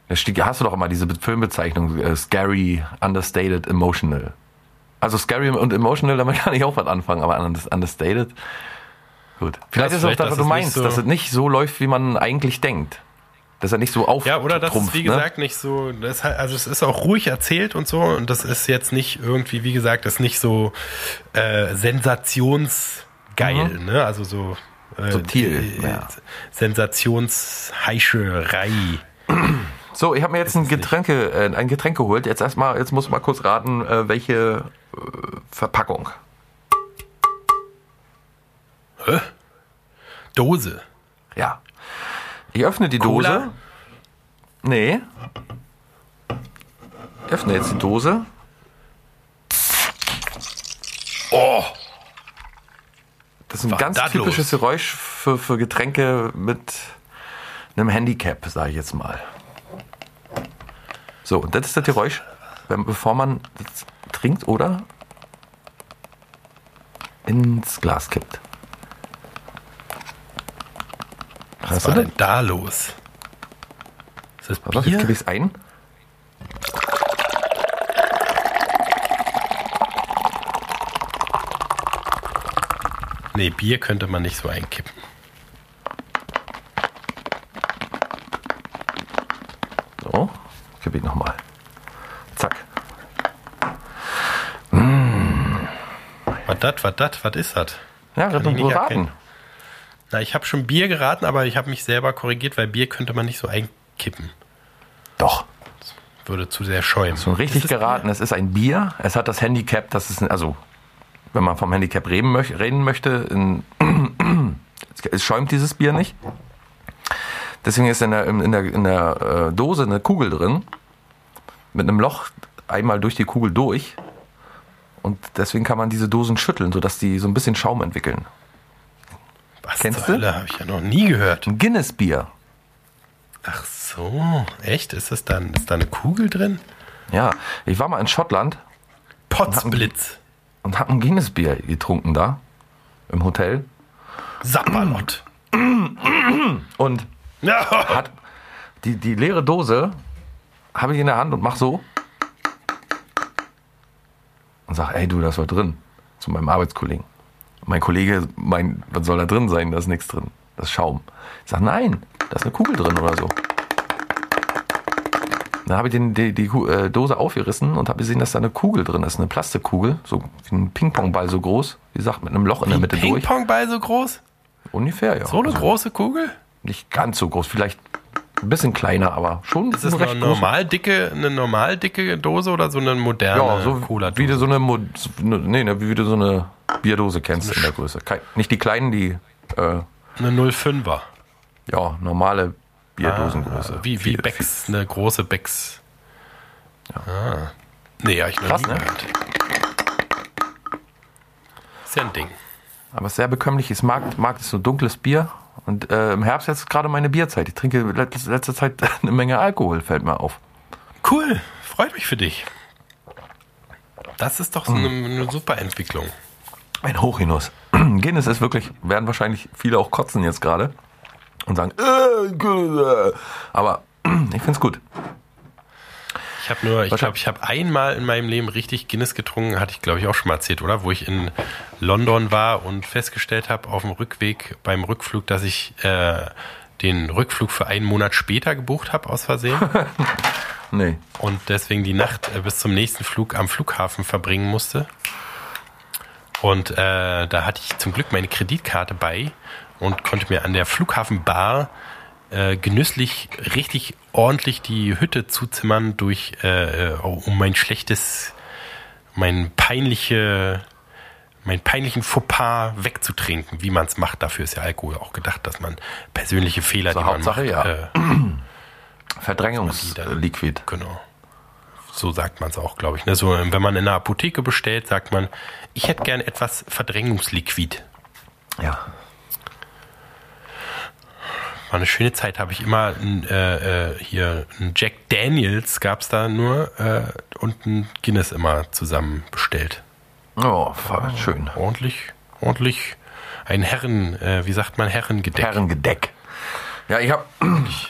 Da hast du doch immer diese Be- Filmbezeichnung, äh, scary, understated, emotional. Also scary und emotional, damit kann ich auch was anfangen, aber under- understated, gut. Vielleicht Ja, ist es auch vielleicht, das, was du meinst, so- dass es nicht so läuft, wie man eigentlich denkt. Dass er nicht so auf ja, oder das ist wie ne? gesagt nicht so, das also es ist auch ruhig erzählt und so und das ist jetzt nicht irgendwie, wie gesagt, das ist nicht so äh, sensationsgeil, ne? Also so Subtil, äh, ja. Sensationsheischerei. So, ich habe mir jetzt ein Getränke, äh, ein Getränk geholt. Jetzt erstmal, jetzt muss mal kurz raten, äh, welche äh, Verpackung. Dose. Ja. Ich öffne die Cola? Dose. Nee. Ich öffne jetzt die Dose. Oh, Das ist ein Was ganz typisches los? Geräusch für, für Getränke mit einem Handicap, sage ich jetzt mal. So, und das ist das Geräusch, wenn, bevor man das trinkt oder ins Glas kippt. was Hörst war denn da los? Ist das auf, jetzt Bier? kippe ich es ein. Nee, Bier könnte man nicht so einkippen. So, kippe ich nochmal. Zack. Mmh. Was das, was das, was ist das? Ja, Kann ich nicht raten. erkennen. Na, ich habe schon Bier geraten, aber ich habe mich selber korrigiert, weil Bier könnte man nicht so einkippen. Doch. Würde zu sehr schäumen. Schon richtig es geraten. Es ist ein Bier. Es hat das Handicap, das ist, also, wenn man vom Handicap reden, möch, reden möchte, in, es schäumt dieses Bier nicht. Deswegen ist in der, in der, in der äh, Dose eine Kugel drin. Mit einem Loch einmal durch die Kugel durch. Und deswegen kann man diese Dosen schütteln, sodass die so ein bisschen Schaum entwickeln. Was Kennst zur du? Hölle, habe ich ja noch nie gehört. Ein Guinness-Bier. Ach so, echt? Ist das dann, ist da eine Kugel drin? Ja, ich war mal in Schottland Potzblitz. Und habe ein Guinness-Bier getrunken da. Im Hotel. Sapperlot. Und hat die, die leere Dose habe ich in der Hand und mach so und sag, ey du, da ist was drin zu meinem Arbeitskollegen. Mein Kollege meint, was soll da drin sein? Da ist nichts drin. Das ist Schaum. Ich sag, nein, da ist eine Kugel drin oder so. Dann habe ich den, die, die äh, Dose aufgerissen und habe gesehen, dass da eine Kugel drin ist, eine Plastikkugel, so wie ein Pingpongball so groß, wie gesagt, mit einem Loch in der Mitte durch. Ping-Pong-Ball so groß? Ungefähr, ja. So eine Also große Kugel? nicht ganz so groß, vielleicht ein bisschen kleiner, aber schon Ist das recht eine groß. normal dicke, eine normal dicke Dose oder so eine moderne Ja, so Cola-Dose? wie du so eine, Mo- so eine- nee, ne, wie du so eine Bierdose kennst in der Größe. Nicht die kleinen, die äh, Eine 05er. ja normale Bierdosengröße. Wie, wie Viel- Becks, eine große Becks. Ah. Nee, ja, ich Krass, ne? gehört. Ist ja ein Ding. Aber es ist sehr bekömmlich. Ich mag, mag es so dunkles Bier. Und äh, im Herbst jetzt gerade meine Bierzeit. Ich trinke letzte, letzte Zeit eine Menge Alkohol, fällt mir auf. Cool, freut mich für dich. Das ist doch so Hm. eine, eine super Entwicklung. Ein Hochgenuss. Guinness ist wirklich, werden wahrscheinlich viele auch kotzen jetzt gerade und sagen, äh, aber ich find's gut. Ich habe nur, ich glaube, ich habe einmal in meinem Leben richtig Guinness getrunken, hatte ich glaube ich auch schon mal erzählt, oder? Wo ich in London war und festgestellt habe auf dem Rückweg beim Rückflug, dass ich äh, den Rückflug für einen Monat später gebucht habe aus Versehen Nee. und deswegen die Nacht äh, bis zum nächsten Flug am Flughafen verbringen musste. Und äh, da hatte ich zum Glück meine Kreditkarte bei und konnte mir an der Flughafenbar äh, genüsslich richtig ordentlich die Hütte zuzimmern durch äh, äh, um mein schlechtes, mein peinliche, mein peinlichen Fauxpas wegzutrinken, wie man es macht. Dafür ist ja Alkohol auch gedacht, dass man persönliche Fehler, Zur die man Hauptsache, macht, ja. äh, Verdrängungsliquid. Genau. So sagt man es auch, glaube ich. Ne? So, wenn man in einer Apotheke bestellt, sagt man, ich hätte gern etwas Verdrängungsliquid. Ja. War eine schöne Zeit, habe ich immer ein, äh, äh, hier ein Jack Daniels gab's da nur äh, und ein Guinness immer zusammen bestellt. Oh, voll schön. Ordentlich, ordentlich ein Herren, äh, wie sagt man, Herrengedeck. Herrengedeck. Ja, ich habe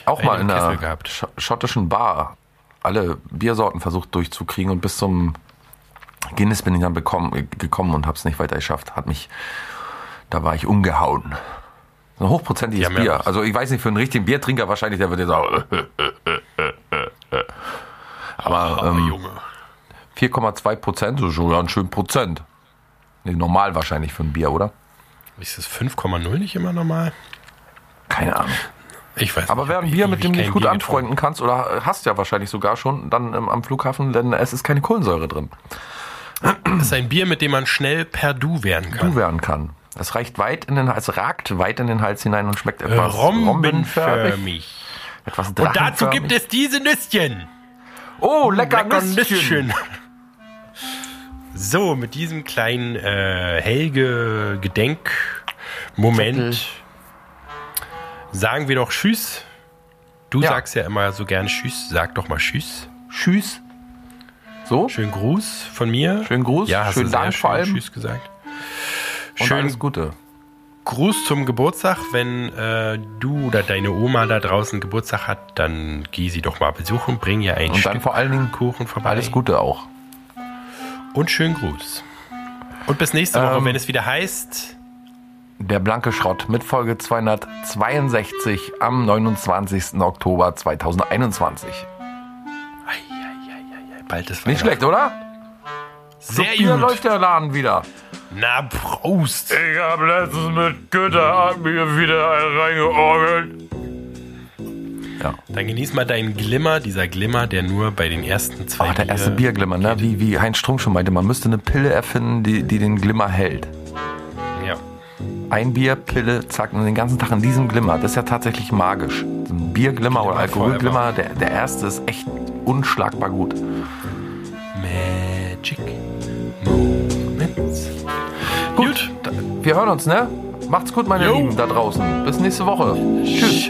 auch einen mal in einer gehabt. sch schottischen Bar alle Biersorten versucht durchzukriegen und bis zum Guinness bin ich dann bekommen, gekommen und habe es nicht weiter geschafft. Hat mich, da war ich umgehauen. Ein hochprozentiges ja Bier. Also ich weiß nicht, für einen richtigen Biertrinker wahrscheinlich, der wird jetzt auch. Aber Oh, ähm, Junge. 4,2 Prozent ist schon ganz schön Prozent. Nee, normal wahrscheinlich für ein Bier, oder? Ist das 5,0 nicht immer normal? Keine Ahnung. Ich weiß Aber nicht. wer ein Bier, mit dem du dich gut Bier anfreunden kannst, oder hast ja wahrscheinlich sogar schon, dann ähm, am Flughafen, denn es ist keine Kohlensäure drin. getrunken. Das ist ein Bier, mit dem man schnell per Du werden kann. Du werden kann. Es reicht weit in den Hals, ragt weit in den Hals hinein und schmeckt etwas. Rombenförmig. Etwas Und dazu gibt es diese Nüsschen. Oh, lecker, Lecker Nüsschen. Nüsschen. So, mit diesem kleinen äh, Helge Gedenkmoment sagen wir doch Tschüss. Du Ja. sagst ja immer so gerne Tschüss. Sag doch mal Tschüss. Tschüss. So, Schönen Gruß von mir. Schönen Gruß, Ja, hast schönen du Dank schön vor allem. Tschüss gesagt. Und alles Gute. Gruß zum Geburtstag. Wenn äh, du oder deine Oma da draußen Geburtstag hat, dann geh sie doch mal besuchen, bring ihr ein Und dann Stück vor allen Dingen Kuchen vorbei. alles Gute auch. Und schönen Gruß. Und bis nächste Woche, Ähm, wenn es wieder heißt. Der blanke Schrott mit Folge 262 am 29. Oktober 2021. Eieieiei, bald ist Nicht schlecht, oder? Sehr Hier gut. läuft der Laden wieder. Na, Prost! Ich hab letztens mit Güter mir wieder reingeorgelt. Ja. Dann genieß mal deinen Glimmer, dieser Glimmer, der nur bei den ersten zwei Oh, der erste Bierglimmer, ne? Wie, wie Heinz Strunk schon meinte, man müsste eine Pille erfinden, die, die den Glimmer hält. Ja. Ein Bier, Pille, zack, und den ganzen Tag in diesem Glimmer. Das ist ja tatsächlich magisch. So ein Bierglimmer oder Glimmer Alkoholglimmer, der, der erste ist echt unschlagbar gut. Magic Moments. Wir hören uns, ne? Macht's gut, meine Jo. Lieben da draußen. Bis nächste Woche. Tschüss.